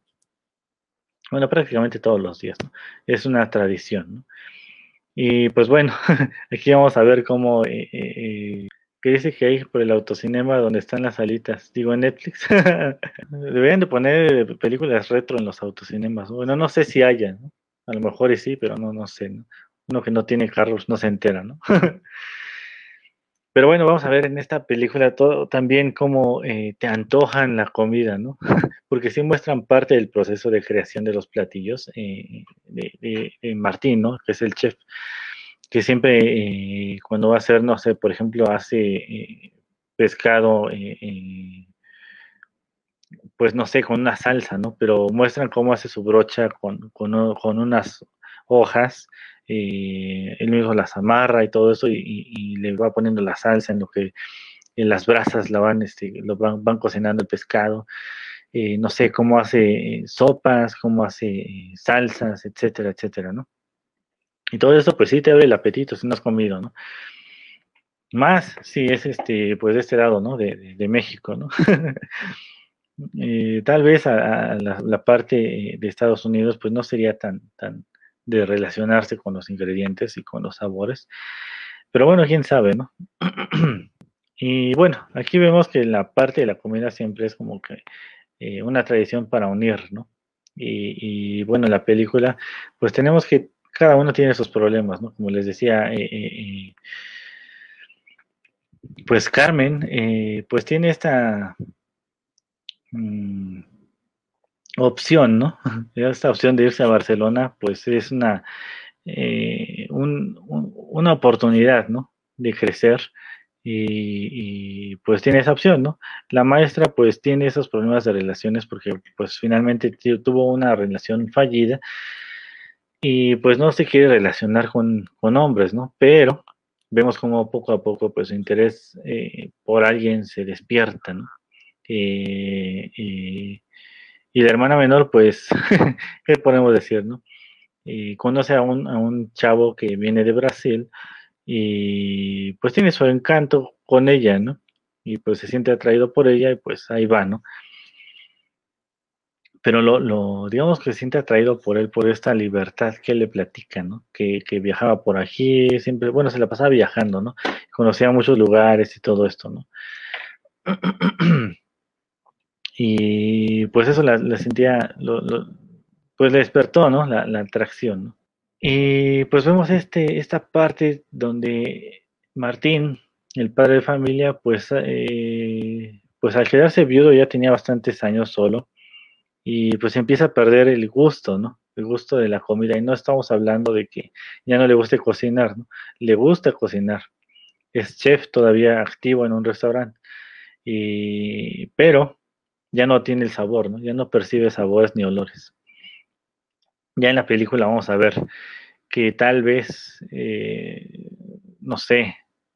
Bueno, prácticamente todos los días, Es una tradición, ¿no? Y pues bueno, <laughs> aquí vamos a ver cómo, eh, eh, dice que hay por el autocinema donde están las salitas, digo en Netflix. <laughs> Deberían de poner películas retro en los autocinemas. Bueno, no sé si haya, ¿no? A lo mejor sí, pero no, no sé. Uno que no tiene carros no se entera, ¿no? <laughs> Pero bueno, vamos a ver en esta película todo también cómo eh, te antojan la comida, ¿no? <laughs> Porque sí muestran parte del proceso de creación de los platillos eh, de, Martín, ¿no? Que es el chef, que siempre eh, cuando va a hacer, no sé, por ejemplo, hace pescado, pues no sé, con una salsa, ¿no? Pero muestran cómo hace su brocha con, con unas hojas eh, él mismo las amarra y todo eso y, le va poniendo la salsa en lo que en las brasas la van, este, lo van, cocinando el pescado. Eh, no sé cómo hace eh, sopas, cómo hace salsas, etcétera, etcétera, ¿no? Y todo eso, pues sí te abre el apetito si no has comido, ¿no? Más si es este, pues de este lado, ¿no? De, México, ¿no? <laughs> tal vez a, la, parte de Estados Unidos, pues no sería tan, tan, de relacionarse con los ingredientes y con los sabores. Pero bueno, quién sabe, ¿no? <clears throat> y bueno, aquí vemos que la parte de la comida siempre es como que eh, una tradición para unir, ¿no? Y, bueno, la película, pues tenemos que, cada uno tiene sus problemas, ¿no? Como les decía, eh, eh, pues Carmen, pues tiene esta mm, opción, ¿no? Esta opción de irse a Barcelona, pues es una, eh, una oportunidad, ¿no? De crecer y, pues tiene esa opción, ¿no? La maestra pues tiene esos problemas de relaciones porque pues finalmente tuvo una relación fallida y pues no se quiere relacionar con, hombres, ¿no? Pero vemos como poco a poco pues su interés eh, por alguien se despierta, ¿no? Eh, y, la hermana menor pues, <laughs> ¿qué podemos decir, no? conoce a un, a un chavo que viene de Brasil, y pues tiene su encanto con ella, ¿no? Y pues se siente atraído por ella y pues ahí va, ¿no? Pero lo, lo digamos que se siente atraído por él, por esta libertad que le platica, ¿no? Que, que viajaba por aquí, siempre, bueno, se la pasaba viajando, ¿no? Conocía muchos lugares y todo esto, ¿no? <clears throat> y pues eso la, sentía, lo, pues le despertó, ¿no? La, la atracción, ¿no? Y pues vemos este, esta parte donde Martín, el padre de familia, pues, eh, pues al quedarse viudo ya tenía bastantes años solo y pues empieza a perder el gusto, ¿no? El gusto de la comida. Y no estamos hablando de que ya no le guste cocinar, ¿no? Le gusta cocinar. Es chef todavía activo en un restaurante. Y, pero ya no tiene el sabor, ¿no? Ya no percibe sabores ni olores ya en la película vamos a ver que tal vez, eh, no sé,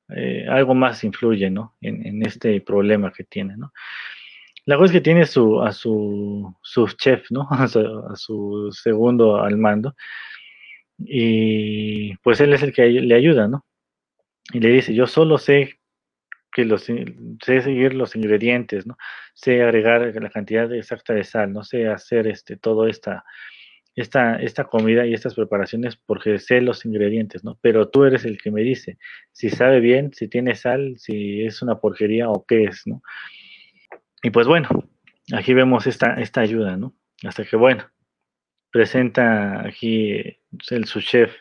eh, algo más influye, ¿no? En, este problema que tiene, ¿no? La cosa es que tiene su, a su, su chef, ¿no? <laughs> A su, segundo al mando. Y pues él es el que le ayuda, ¿no? Y le dice, yo solo sé que los, sé seguir los ingredientes, ¿no? Sé agregar la cantidad exacta de sal, no sé hacer este, todo esta, esta, esta comida y estas preparaciones porque sé los ingredientes, ¿no? Pero tú eres el que me dice si sabe bien, si tiene sal, si es una porquería o qué es, ¿no? Y pues bueno, aquí vemos esta, esta ayuda, ¿no? Hasta que, bueno, presenta aquí el su chef,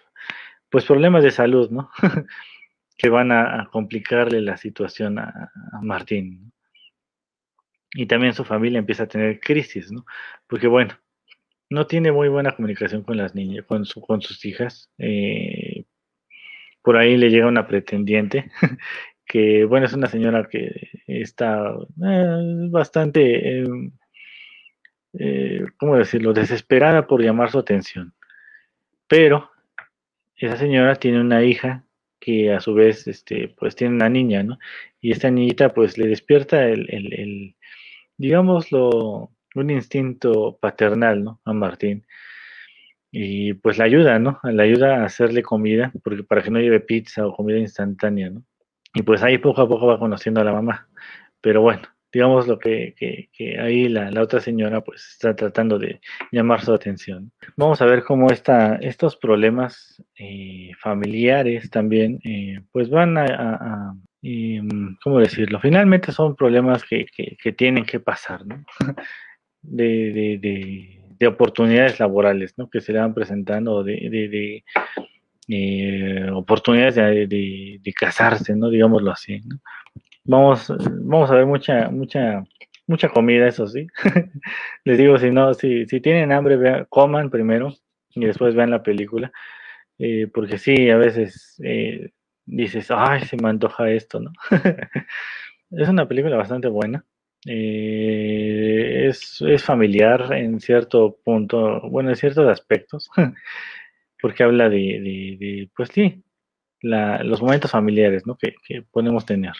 pues problemas de salud, ¿no? <laughs> que van a, complicarle la situación a, Martín. Y también su familia empieza a tener crisis, ¿no? Porque bueno, no tiene muy buena comunicación con las niñas, con, su, con sus hijas. Eh, por ahí le llega una pretendiente, <laughs> que bueno, es una señora que está eh, bastante, eh, ¿cómo decirlo?, desesperada por llamar su atención. Pero esa señora tiene una hija que a su vez, este, pues tiene una niña, ¿no? Y esta niñita pues le despierta el, el, digámoslo, un instinto paternal, ¿no? A Martín. Y pues la ayuda, ¿no? La ayuda a hacerle comida, porque para que no lleve pizza o comida instantánea, ¿no? Y pues ahí poco a poco va conociendo a la mamá. Pero bueno, digamos lo que, ahí la, otra señora pues está tratando de llamar su atención. Vamos a ver cómo esta, estos problemas eh, familiares también eh, pues van a, a, ¿cómo decirlo? Finalmente son problemas que, que tienen que pasar, ¿no? <laughs> de, de, oportunidades laborales ¿no? que se le van presentando, de, eh, oportunidades de, casarse, ¿no? digámoslo así. Vamos, vamos a ver mucha, mucha, mucha comida, eso sí. <laughs> Les digo, si no, si, si tienen hambre, coman primero y después vean la película. Eh, porque sí, a veces eh, dices, ay, se me antoja esto, ¿no? <laughs> es una película bastante buena. Eh, es, familiar en cierto punto, bueno, en ciertos aspectos, <laughs> porque habla de, pues sí, los momentos familiares ¿no? que, podemos tener.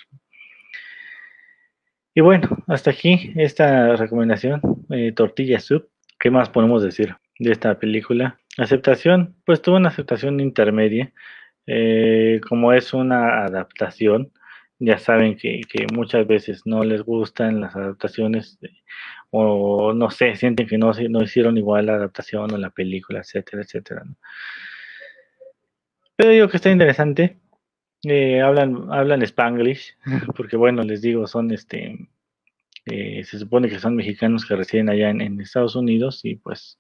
Y bueno, hasta aquí esta recomendación, eh, Tortilla Soup. ¿Qué más podemos decir de esta película? Aceptación, pues tuvo una aceptación intermedia, eh, como es una adaptación ya saben que, muchas veces no les gustan las adaptaciones o no sé, sienten que no, no hicieron igual la adaptación o la película, etcétera, etcétera. Pero digo que está interesante. Eh, hablan, hablan Spanglish, <laughs> porque bueno, les digo, son este, eh, se supone que son mexicanos que residen allá en, Estados Unidos y pues,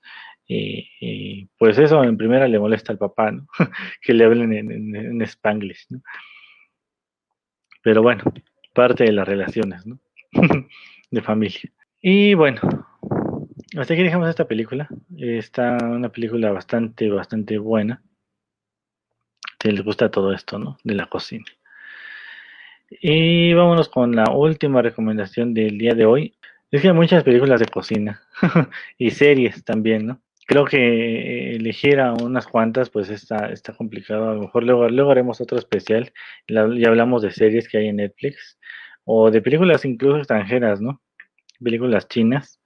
eh, pues eso en primera le molesta al papá, <laughs> que le hablen en, en, en Spanglish, ¿no? Pero bueno, parte de las relaciones, ¿no? <laughs> de familia. Y bueno, hasta aquí dejamos esta película. Está una película bastante, bastante buena. Si les gusta todo esto, ¿no? De la cocina. Y vámonos con la última recomendación del día de hoy. Es que hay muchas películas de cocina <laughs> y series también, ¿no? Creo que elegir a unas cuantas, pues está, está complicado. A lo mejor luego, luego haremos otro especial. Ya hablamos de series que hay en Netflix o de películas incluso extranjeras, ¿no? Películas chinas,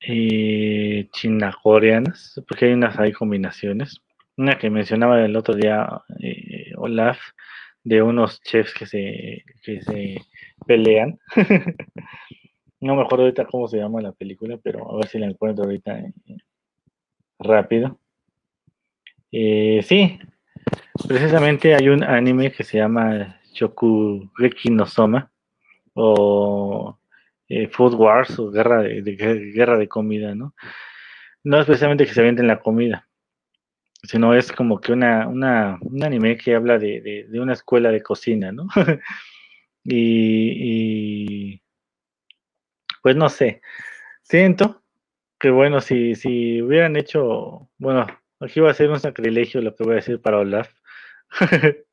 eh, china-coreanas, porque hay unas, hay combinaciones. Una que mencionaba el otro día eh, Olaf, de unos chefs que se, que se pelean. <laughs> no me acuerdo ahorita cómo se llama la película, pero a ver si la encuentro ahorita eh, rápido. Eh, sí, precisamente hay un anime que se llama Shokugeki no Soma o Food Wars o guerra de, guerra de comida, ¿no? No especialmente que se venden la comida, sino es como que una, una un anime que habla de, de, una escuela de cocina, ¿no? <laughs> y, y, pues no sé, siento que bueno, si, si hubieran hecho, bueno, aquí va a ser un sacrilegio lo que voy a decir para Olaf, <laughs>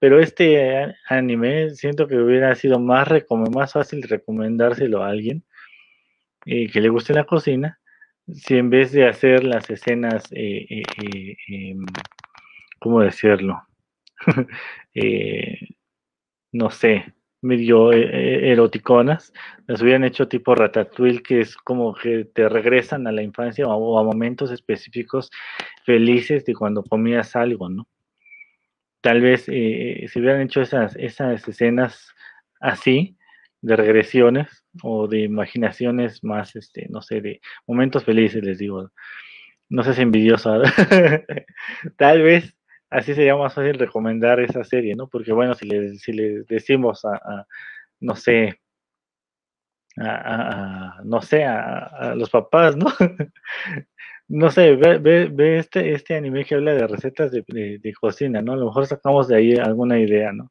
pero este anime siento que hubiera sido más, más fácil recomendárselo a alguien eh, que le guste la cocina si en vez de hacer las escenas, eh, eh, eh em, ¿cómo decirlo? <laughs> no sé, medio eroticonas, las hubieran hecho tipo Ratatouille, que es como que te regresan a la infancia o a momentos específicos felices de cuando comías algo, ¿no? Tal vez si hubieran hecho esas escenas así, de regresiones, o de imaginaciones más, este, no sé, de momentos felices, les digo. No sé si envidioso. <laughs> Tal vez así sería más fácil recomendar esa serie, ¿no? Porque bueno, si les, si les decimos a, no sé, a, no sé, a, los papás, ¿no? <laughs> no sé, ve, ve, este, este anime que habla de recetas de, de, cocina, ¿no? A lo mejor sacamos de ahí alguna idea, ¿no?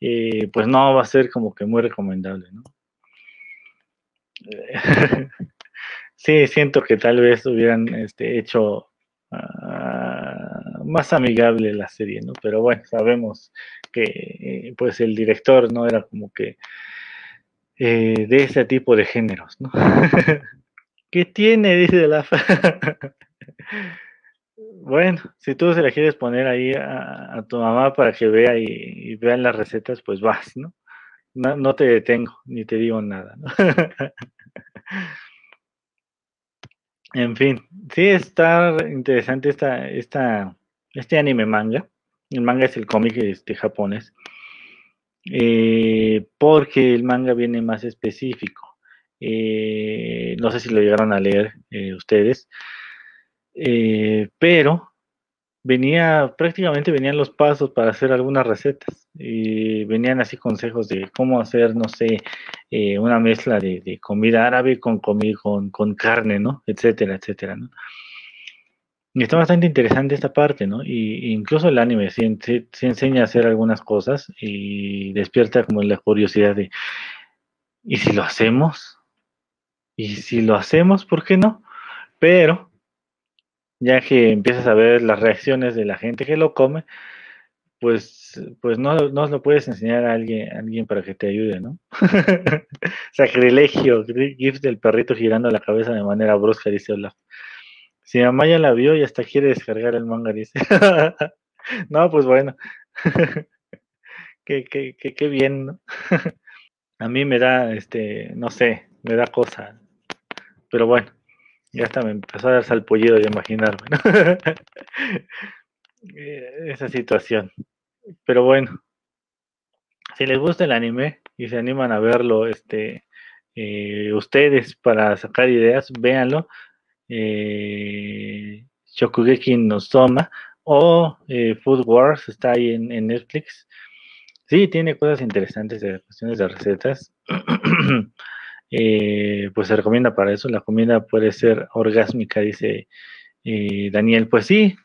Y pues no va a ser como que muy recomendable, ¿no? <laughs> sí, siento que tal vez hubieran este, hecho uh, más amigable la serie, ¿no? Pero bueno, sabemos que eh, pues el director no era como que eh, de ese tipo de géneros, ¿no? <laughs> ¿Qué tiene? Dice la <laughs> Bueno, si tú se la quieres poner ahí a, tu mamá para que vea y, vean las recetas, pues vas, ¿no? no, te detengo, ni te digo nada. En fin, sí está interesante esta, esta, este anime manga. El manga es el cómic este, japonés. Eh, porque el manga viene más específico. Eh, no sé si lo llegaron a leer eh, ustedes, pero venía, prácticamente venían los pasos para hacer algunas recetas y venían así consejos de cómo hacer, no sé, eh, una mezcla de, comida árabe con, con, con carne, ¿no? Etcétera, etcétera, ¿no? Y está bastante interesante esta parte, ¿no? Y, incluso el anime sí, enseña a hacer algunas cosas y despierta como la curiosidad de, ¿y si lo hacemos? ¿Y si lo hacemos? ¿Por qué no? Pero ya que empiezas a ver las reacciones de la gente que lo come, pues, pues no, no lo puedes enseñar a alguien, alguien para que te ayude, ¿no? <laughs> Sacrilegio, GIF del perrito girando la cabeza de manera brusca, dice Olaf. Si mamá ya la vio y hasta quiere descargar el manga, dice. <laughs> no, pues bueno. <laughs> qué, qué, qué, qué bien, ¿no? a mí me da, este, no sé, me da cosa. Pero bueno. Ya hasta me empezó a dar salpullido de imaginarme <laughs> eh, esa situación. Pero bueno, si les gusta el anime y se animan a verlo, este, eh, ustedes para sacar ideas, véanlo. Eh, Shokugeki no Soma o Food Wars está ahí en, Netflix. Sí, tiene cosas interesantes de cuestiones de recetas. <clears throat> Eh, pues se recomienda para eso. La comida puede ser orgásmica, dice eh, Daniel. Pues sí,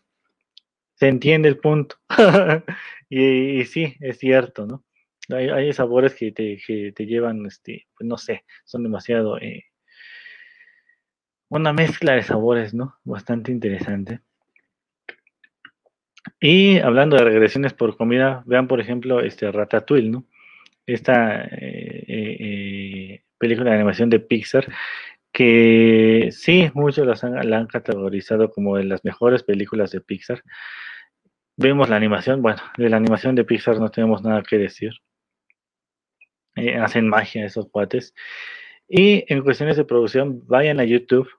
se entiende el punto. <laughs> y, sí, es cierto, ¿no? Hay, sabores que te, que te llevan, este, pues no sé, son demasiado... Eh, una mezcla de sabores, ¿no? Bastante interesante. Y hablando de regresiones por comida, vean por ejemplo este Ratatouille, ¿no? Esta eh, película de animación de Pixar, que sí, muchos la han categorizado como de las mejores películas de Pixar. Vemos la animación, bueno, de la animación de Pixar no tenemos nada que decir. hacen magia esos cuates. Y en cuestiones de producción, vayan a YouTube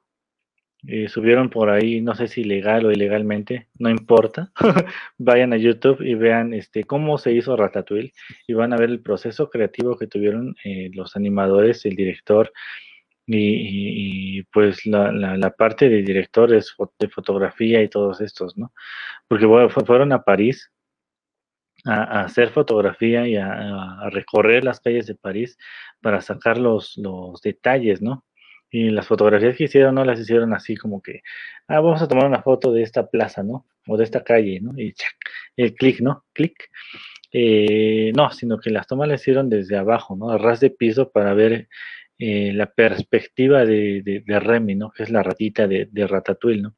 eh, subieron por ahí, no sé si legal o ilegalmente, no importa. <laughs> Vayan a YouTube y vean este cómo se hizo Ratatouille y van a ver el proceso creativo que tuvieron eh, los animadores, el director y, pues la, la, parte de directores de fotografía y todos estos, ¿no? Porque fueron a París a, hacer fotografía y a, a, recorrer las calles de París para sacar los, los detalles, ¿no? Y las fotografías que hicieron no las hicieron así como que, ah, vamos a tomar una foto de esta plaza, ¿no? O de esta calle, ¿no? Y el clic, ¿no? Clic. Eh, no, sino que las tomas las hicieron desde abajo, ¿no? A ras de piso para ver eh, la perspectiva de, de, Remy, ¿no? Que es la ratita de, de, Ratatouille, ¿no?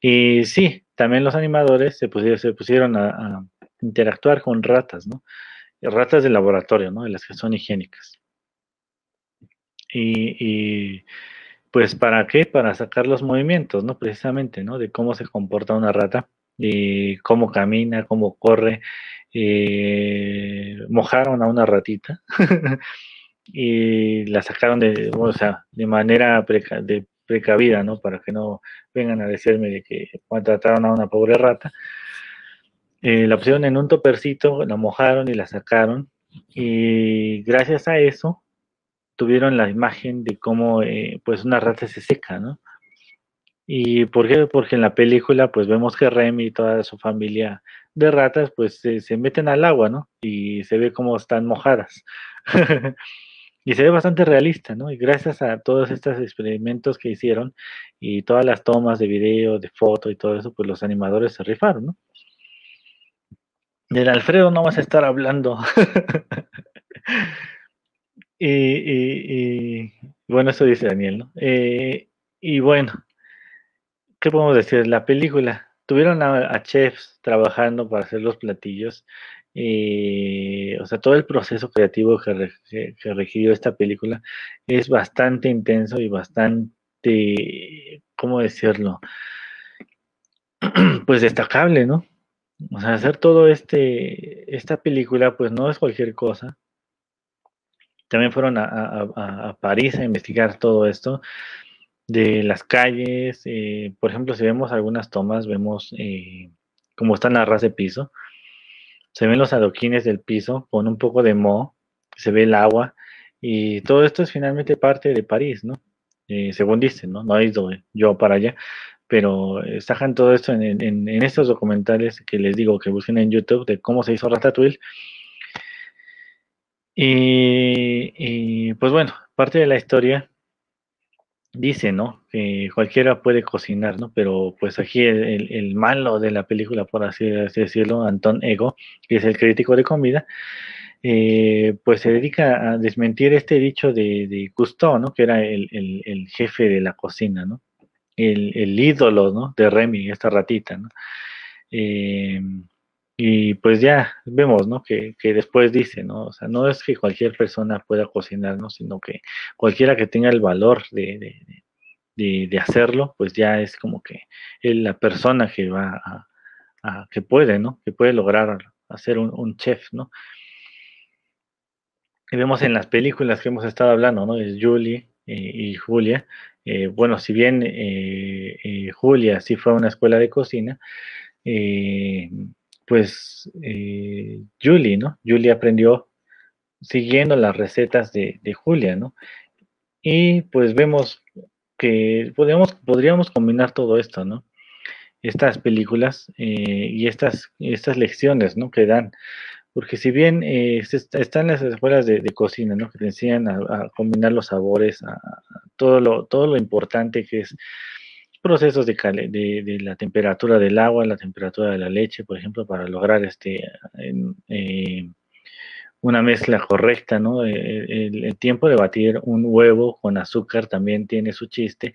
Y sí, también los animadores se pusieron, se pusieron a, a interactuar con ratas, ¿no? Ratas de laboratorio, ¿no? De las que son higiénicas. Y, pues para qué? Para sacar los movimientos, ¿no? Precisamente, ¿no? De cómo se comporta una rata, y cómo camina, cómo corre. Eh, mojaron a una ratita <laughs> y la sacaron de, o sea, de manera de precavida, ¿no? Para que no vengan a decirme de que trataron a una pobre rata. Eh, la pusieron en un topercito, la mojaron y la sacaron. Y gracias a eso, tuvieron la imagen de cómo eh, pues una rata se seca, ¿no? ¿Y por qué? Porque en la película pues vemos que Remy y toda su familia de ratas pues se, meten al agua, ¿no? Y se ve cómo están mojadas. <laughs> y se ve bastante realista, ¿no? Y gracias a todos estos experimentos que hicieron y todas las tomas de video, de foto y todo eso, pues los animadores se rifaron, ¿no? Del Alfredo no vas a estar hablando. <laughs> Y, bueno, eso dice Daniel, ¿no? Eh, y bueno, ¿qué podemos decir? La película, tuvieron a, chefs trabajando para hacer los platillos, y, o sea, todo el proceso creativo que, que, requirió esta película es bastante intenso y bastante, ¿cómo decirlo? <clears throat> Pues destacable, ¿no? O sea, hacer todo este, esta película, pues no es cualquier cosa también fueron a, París a investigar todo esto de las calles. Eh, por ejemplo, si vemos algunas tomas, vemos eh, cómo están las ras de piso. Se ven los adoquines del piso con un poco de moho, se ve el agua. Y todo esto es finalmente parte de París, ¿no? Eh, según dicen, ¿no? No he ido yo para allá, pero sacan todo esto en, estos documentales que les digo que busquen en YouTube de cómo se hizo Ratatouille y, pues bueno, parte de la historia dice, ¿no? Que cualquiera puede cocinar, ¿no? Pero pues aquí el, malo de la película, por así, decirlo, Anton Ego, que es el crítico de comida, eh, pues se dedica a desmentir este dicho de, de Cousteau, ¿no? Que era el, jefe de la cocina, ¿no? El, ídolo, ¿no? De Remy, esta ratita, ¿no? Eh, y pues ya vemos, ¿no? Que, que, después dice, ¿no? O sea, no es que cualquier persona pueda cocinar, ¿no? Sino que cualquiera que tenga el valor de, de, de, hacerlo, pues ya es como que la persona que va a, que puede, ¿no? Que puede lograr hacer un, chef, ¿no? Y vemos en las películas que hemos estado hablando, ¿no? Es Julie eh, y Julia. Eh, bueno, si bien eh, Julia sí fue a una escuela de cocina, pues eh, Julie, ¿no? Julie aprendió siguiendo las recetas de, Julia, ¿no? Y pues vemos que podríamos, combinar todo esto, ¿no? Estas películas eh, y estas, lecciones, ¿no? Que dan. Porque si bien eh, están las escuelas de, cocina, ¿no? Que te enseñan a, combinar los sabores, a, todo lo importante que es procesos de, de, la temperatura del agua, la temperatura de la leche, por ejemplo, para lograr este eh, una mezcla correcta, ¿no? El, el, tiempo de batir un huevo con azúcar también tiene su chiste.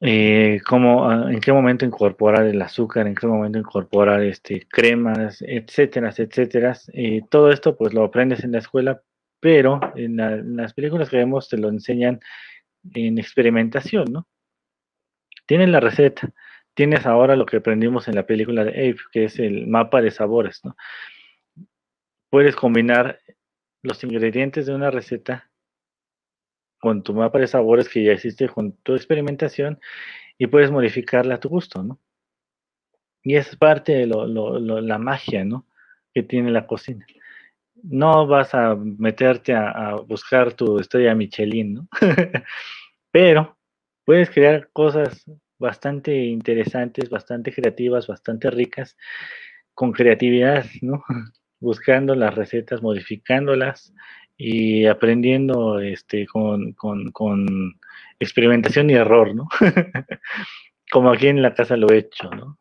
Eh, cómo, ah, en qué momento incorporar el azúcar, en qué momento incorporar este, cremas, etcétera, etcétera. Eh, todo esto pues lo aprendes en la escuela, pero en, las películas que vemos te lo enseñan en experimentación, ¿no? Tienes la receta, tienes ahora lo que aprendimos en la película de Ape, que es el mapa de sabores, ¿no? Puedes combinar los ingredientes de una receta con tu mapa de sabores que ya existe con tu experimentación y puedes modificarla a tu gusto, ¿no? Y es parte de la magia, ¿no? Que tiene la cocina. No vas a meterte a, buscar tu estrella Michelin, ¿no? <laughs> Pero puedes crear cosas bastante interesantes, bastante creativas, bastante ricas, con creatividad, ¿no? <laughs> Buscando las recetas, modificándolas y aprendiendo este, con, experimentación y error, ¿no? <laughs> Como aquí en la casa lo he hecho, ¿no?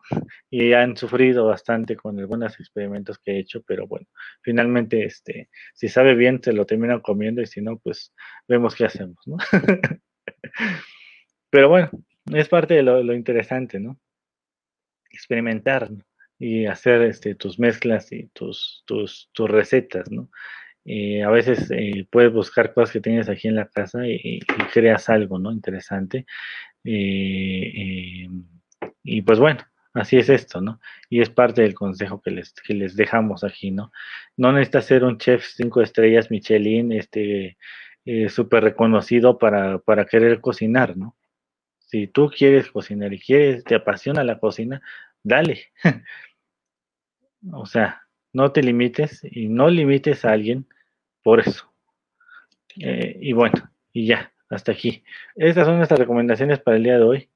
Y han sufrido bastante con algunos experimentos que he hecho, pero bueno, finalmente, este, si sabe bien, se lo terminan comiendo y si no, pues vemos qué hacemos, ¿no? <laughs> Pero bueno, es parte de lo, interesante, ¿no? Experimentar y hacer este, tus mezclas y tus, tus, tus recetas, ¿no? Eh, a veces eh, puedes buscar cosas que tienes aquí en la casa y, creas algo, ¿no? Interesante. Eh, y pues bueno, así es esto, ¿no? Y es parte del consejo que les, que les dejamos aquí, ¿no? No necesitas ser un chef cinco estrellas Michelin, este, súper reconocido para, para querer cocinar, ¿no? Si tú quieres cocinar y quieres, te apasiona la cocina, dale. <laughs> o sea, no te limites y no limites a alguien por eso. Eh, y bueno, y ya, hasta aquí. Estas son nuestras recomendaciones para el día de hoy.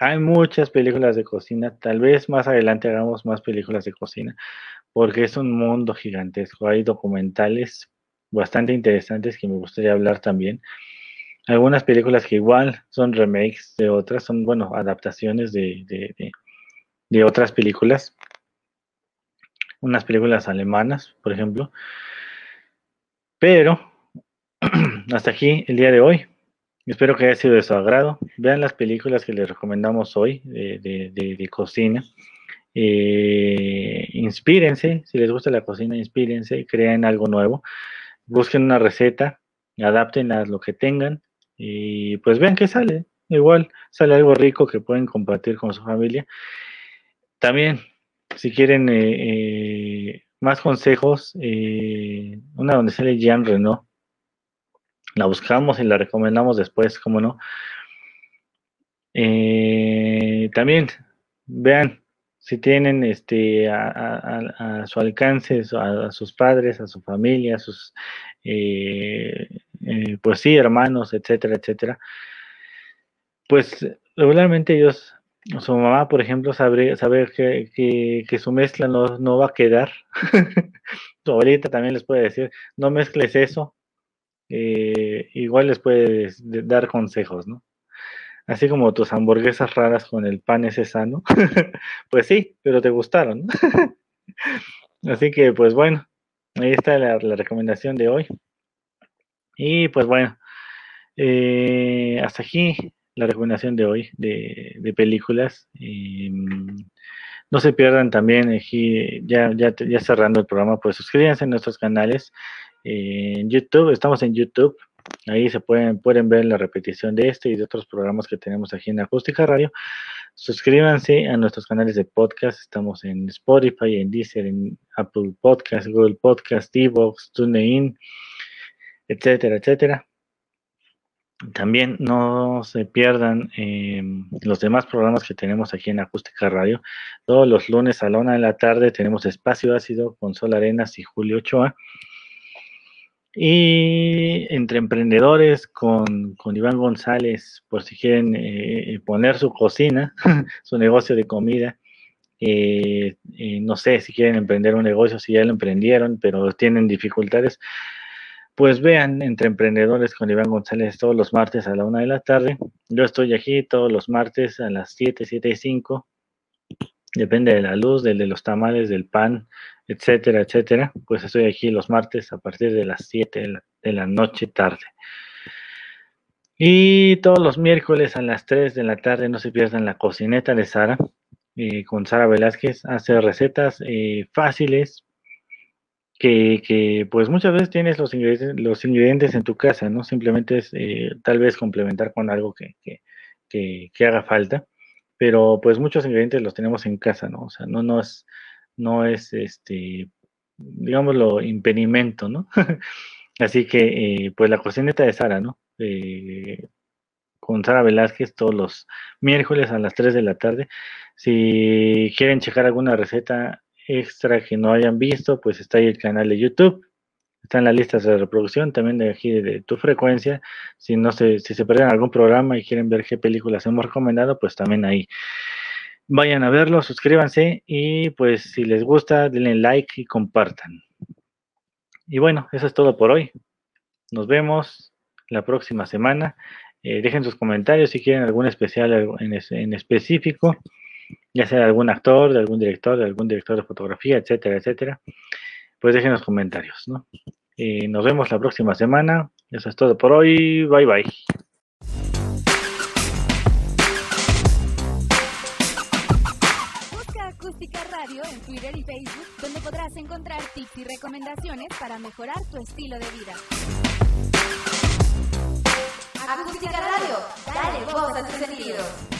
Hay muchas películas de cocina, tal vez más adelante hagamos más películas de cocina, porque es un mundo gigantesco. Hay documentales bastante interesantes que me gustaría hablar también. Algunas películas que igual son remakes de otras, son, bueno, adaptaciones de, de, de otras películas. Unas películas alemanas, por ejemplo. Pero <clears throat> hasta aquí el día de hoy. Espero que haya sido de su agrado. Vean las películas que les recomendamos hoy de, cocina. Eh, inspírense, si les gusta la cocina, inspírense, creen algo nuevo. Busquen una receta, adapten a lo que tengan y pues vean qué sale. Igual sale algo rico que pueden compartir con su familia. También, si quieren eh, eh, más consejos, eh, una donde sale Jean Renault. La buscamos y la recomendamos después, como no. Eh, también vean si tienen este a, su alcance a, sus padres, a su familia, a sus eh, pues sí, hermanos, etcétera, etcétera. Pues regularmente ellos su mamá, por ejemplo, sabe, saber que, su mezcla no, va a quedar. <laughs> tu abuelita también les puede decir, no mezcles eso. Eh, igual les puede dar consejos, ¿no? Así como tus hamburguesas raras con el pan ese sano. <laughs> pues sí, pero te gustaron. <laughs> Así que, pues bueno, ahí está la, recomendación de hoy. Y pues bueno, eh, hasta aquí la recomendación de hoy de, películas. Mm, no se pierdan también aquí, ya, ya, cerrando el programa, pues suscríbanse a nuestros canales en YouTube, estamos en YouTube, ahí se pueden, pueden ver la repetición de este y de otros programas que tenemos aquí en Acústica Radio. Suscríbanse a nuestros canales de podcast, estamos en Spotify, en Deezer, en Apple Podcast, Google Podcast, Evox, TuneIn, etcétera, etcétera. También no se pierdan eh, los demás programas que tenemos aquí en Acústica Radio. Todos los lunes a la una de la tarde tenemos Espacio Ácido con Sol Arenas y Julio Ochoa. Y entre emprendedores con, Iván González, por si quieren eh, poner su cocina, <laughs> su negocio de comida. Eh, no sé si quieren emprender un negocio, si ya lo emprendieron, pero tienen dificultades pues vean Entre Emprendedores con Iván González todos los martes a la una de la tarde. Yo estoy aquí todos los martes a las 7, 7 y 5. depende de la luz, del de los tamales, del pan, etcétera, etcétera. Pues estoy aquí los martes a partir de las 7 de la, noche tarde. Y todos los miércoles a las 3 de la tarde no se pierdan la cocineta de Sara. Eh, con Sara Velázquez hace recetas eh, fáciles que, pues muchas veces tienes los ingredientes, los ingredientes en tu casa, ¿no? Simplemente es eh, tal vez complementar con algo que, que, haga falta, pero pues muchos ingredientes los tenemos en casa, ¿no? O sea, no, no es, no es este, digámoslo, impedimento, ¿no? <laughs> Así que, eh, pues la cocineta de Sara, ¿no? Eh, con Sara Velázquez todos los miércoles a las 3 de la tarde. Si quieren checar alguna receta extra que no hayan visto, pues está ahí el canal de YouTube. Está en la lista de reproducción también de aquí de, tu frecuencia. Si no se, si se perdieron algún programa y quieren ver qué películas hemos recomendado, pues también ahí. Vayan a verlo, suscríbanse y pues si les gusta, denle like y compartan. Y bueno, eso es todo por hoy. Nos vemos la próxima semana. Eh, dejen sus comentarios si quieren algún especial en, en específico ya sea de algún actor, de algún director, de algún director de fotografía, etcétera, etcétera, pues dejen los comentarios, ¿no? Y nos vemos la próxima semana. Eso es todo por hoy. Bye bye. Busca Acústica Radio en Twitter y Facebook, donde podrás encontrar tips y recomendaciones para mejorar tu estilo de vida. Acústica Radio, dale voz a tus sentidos.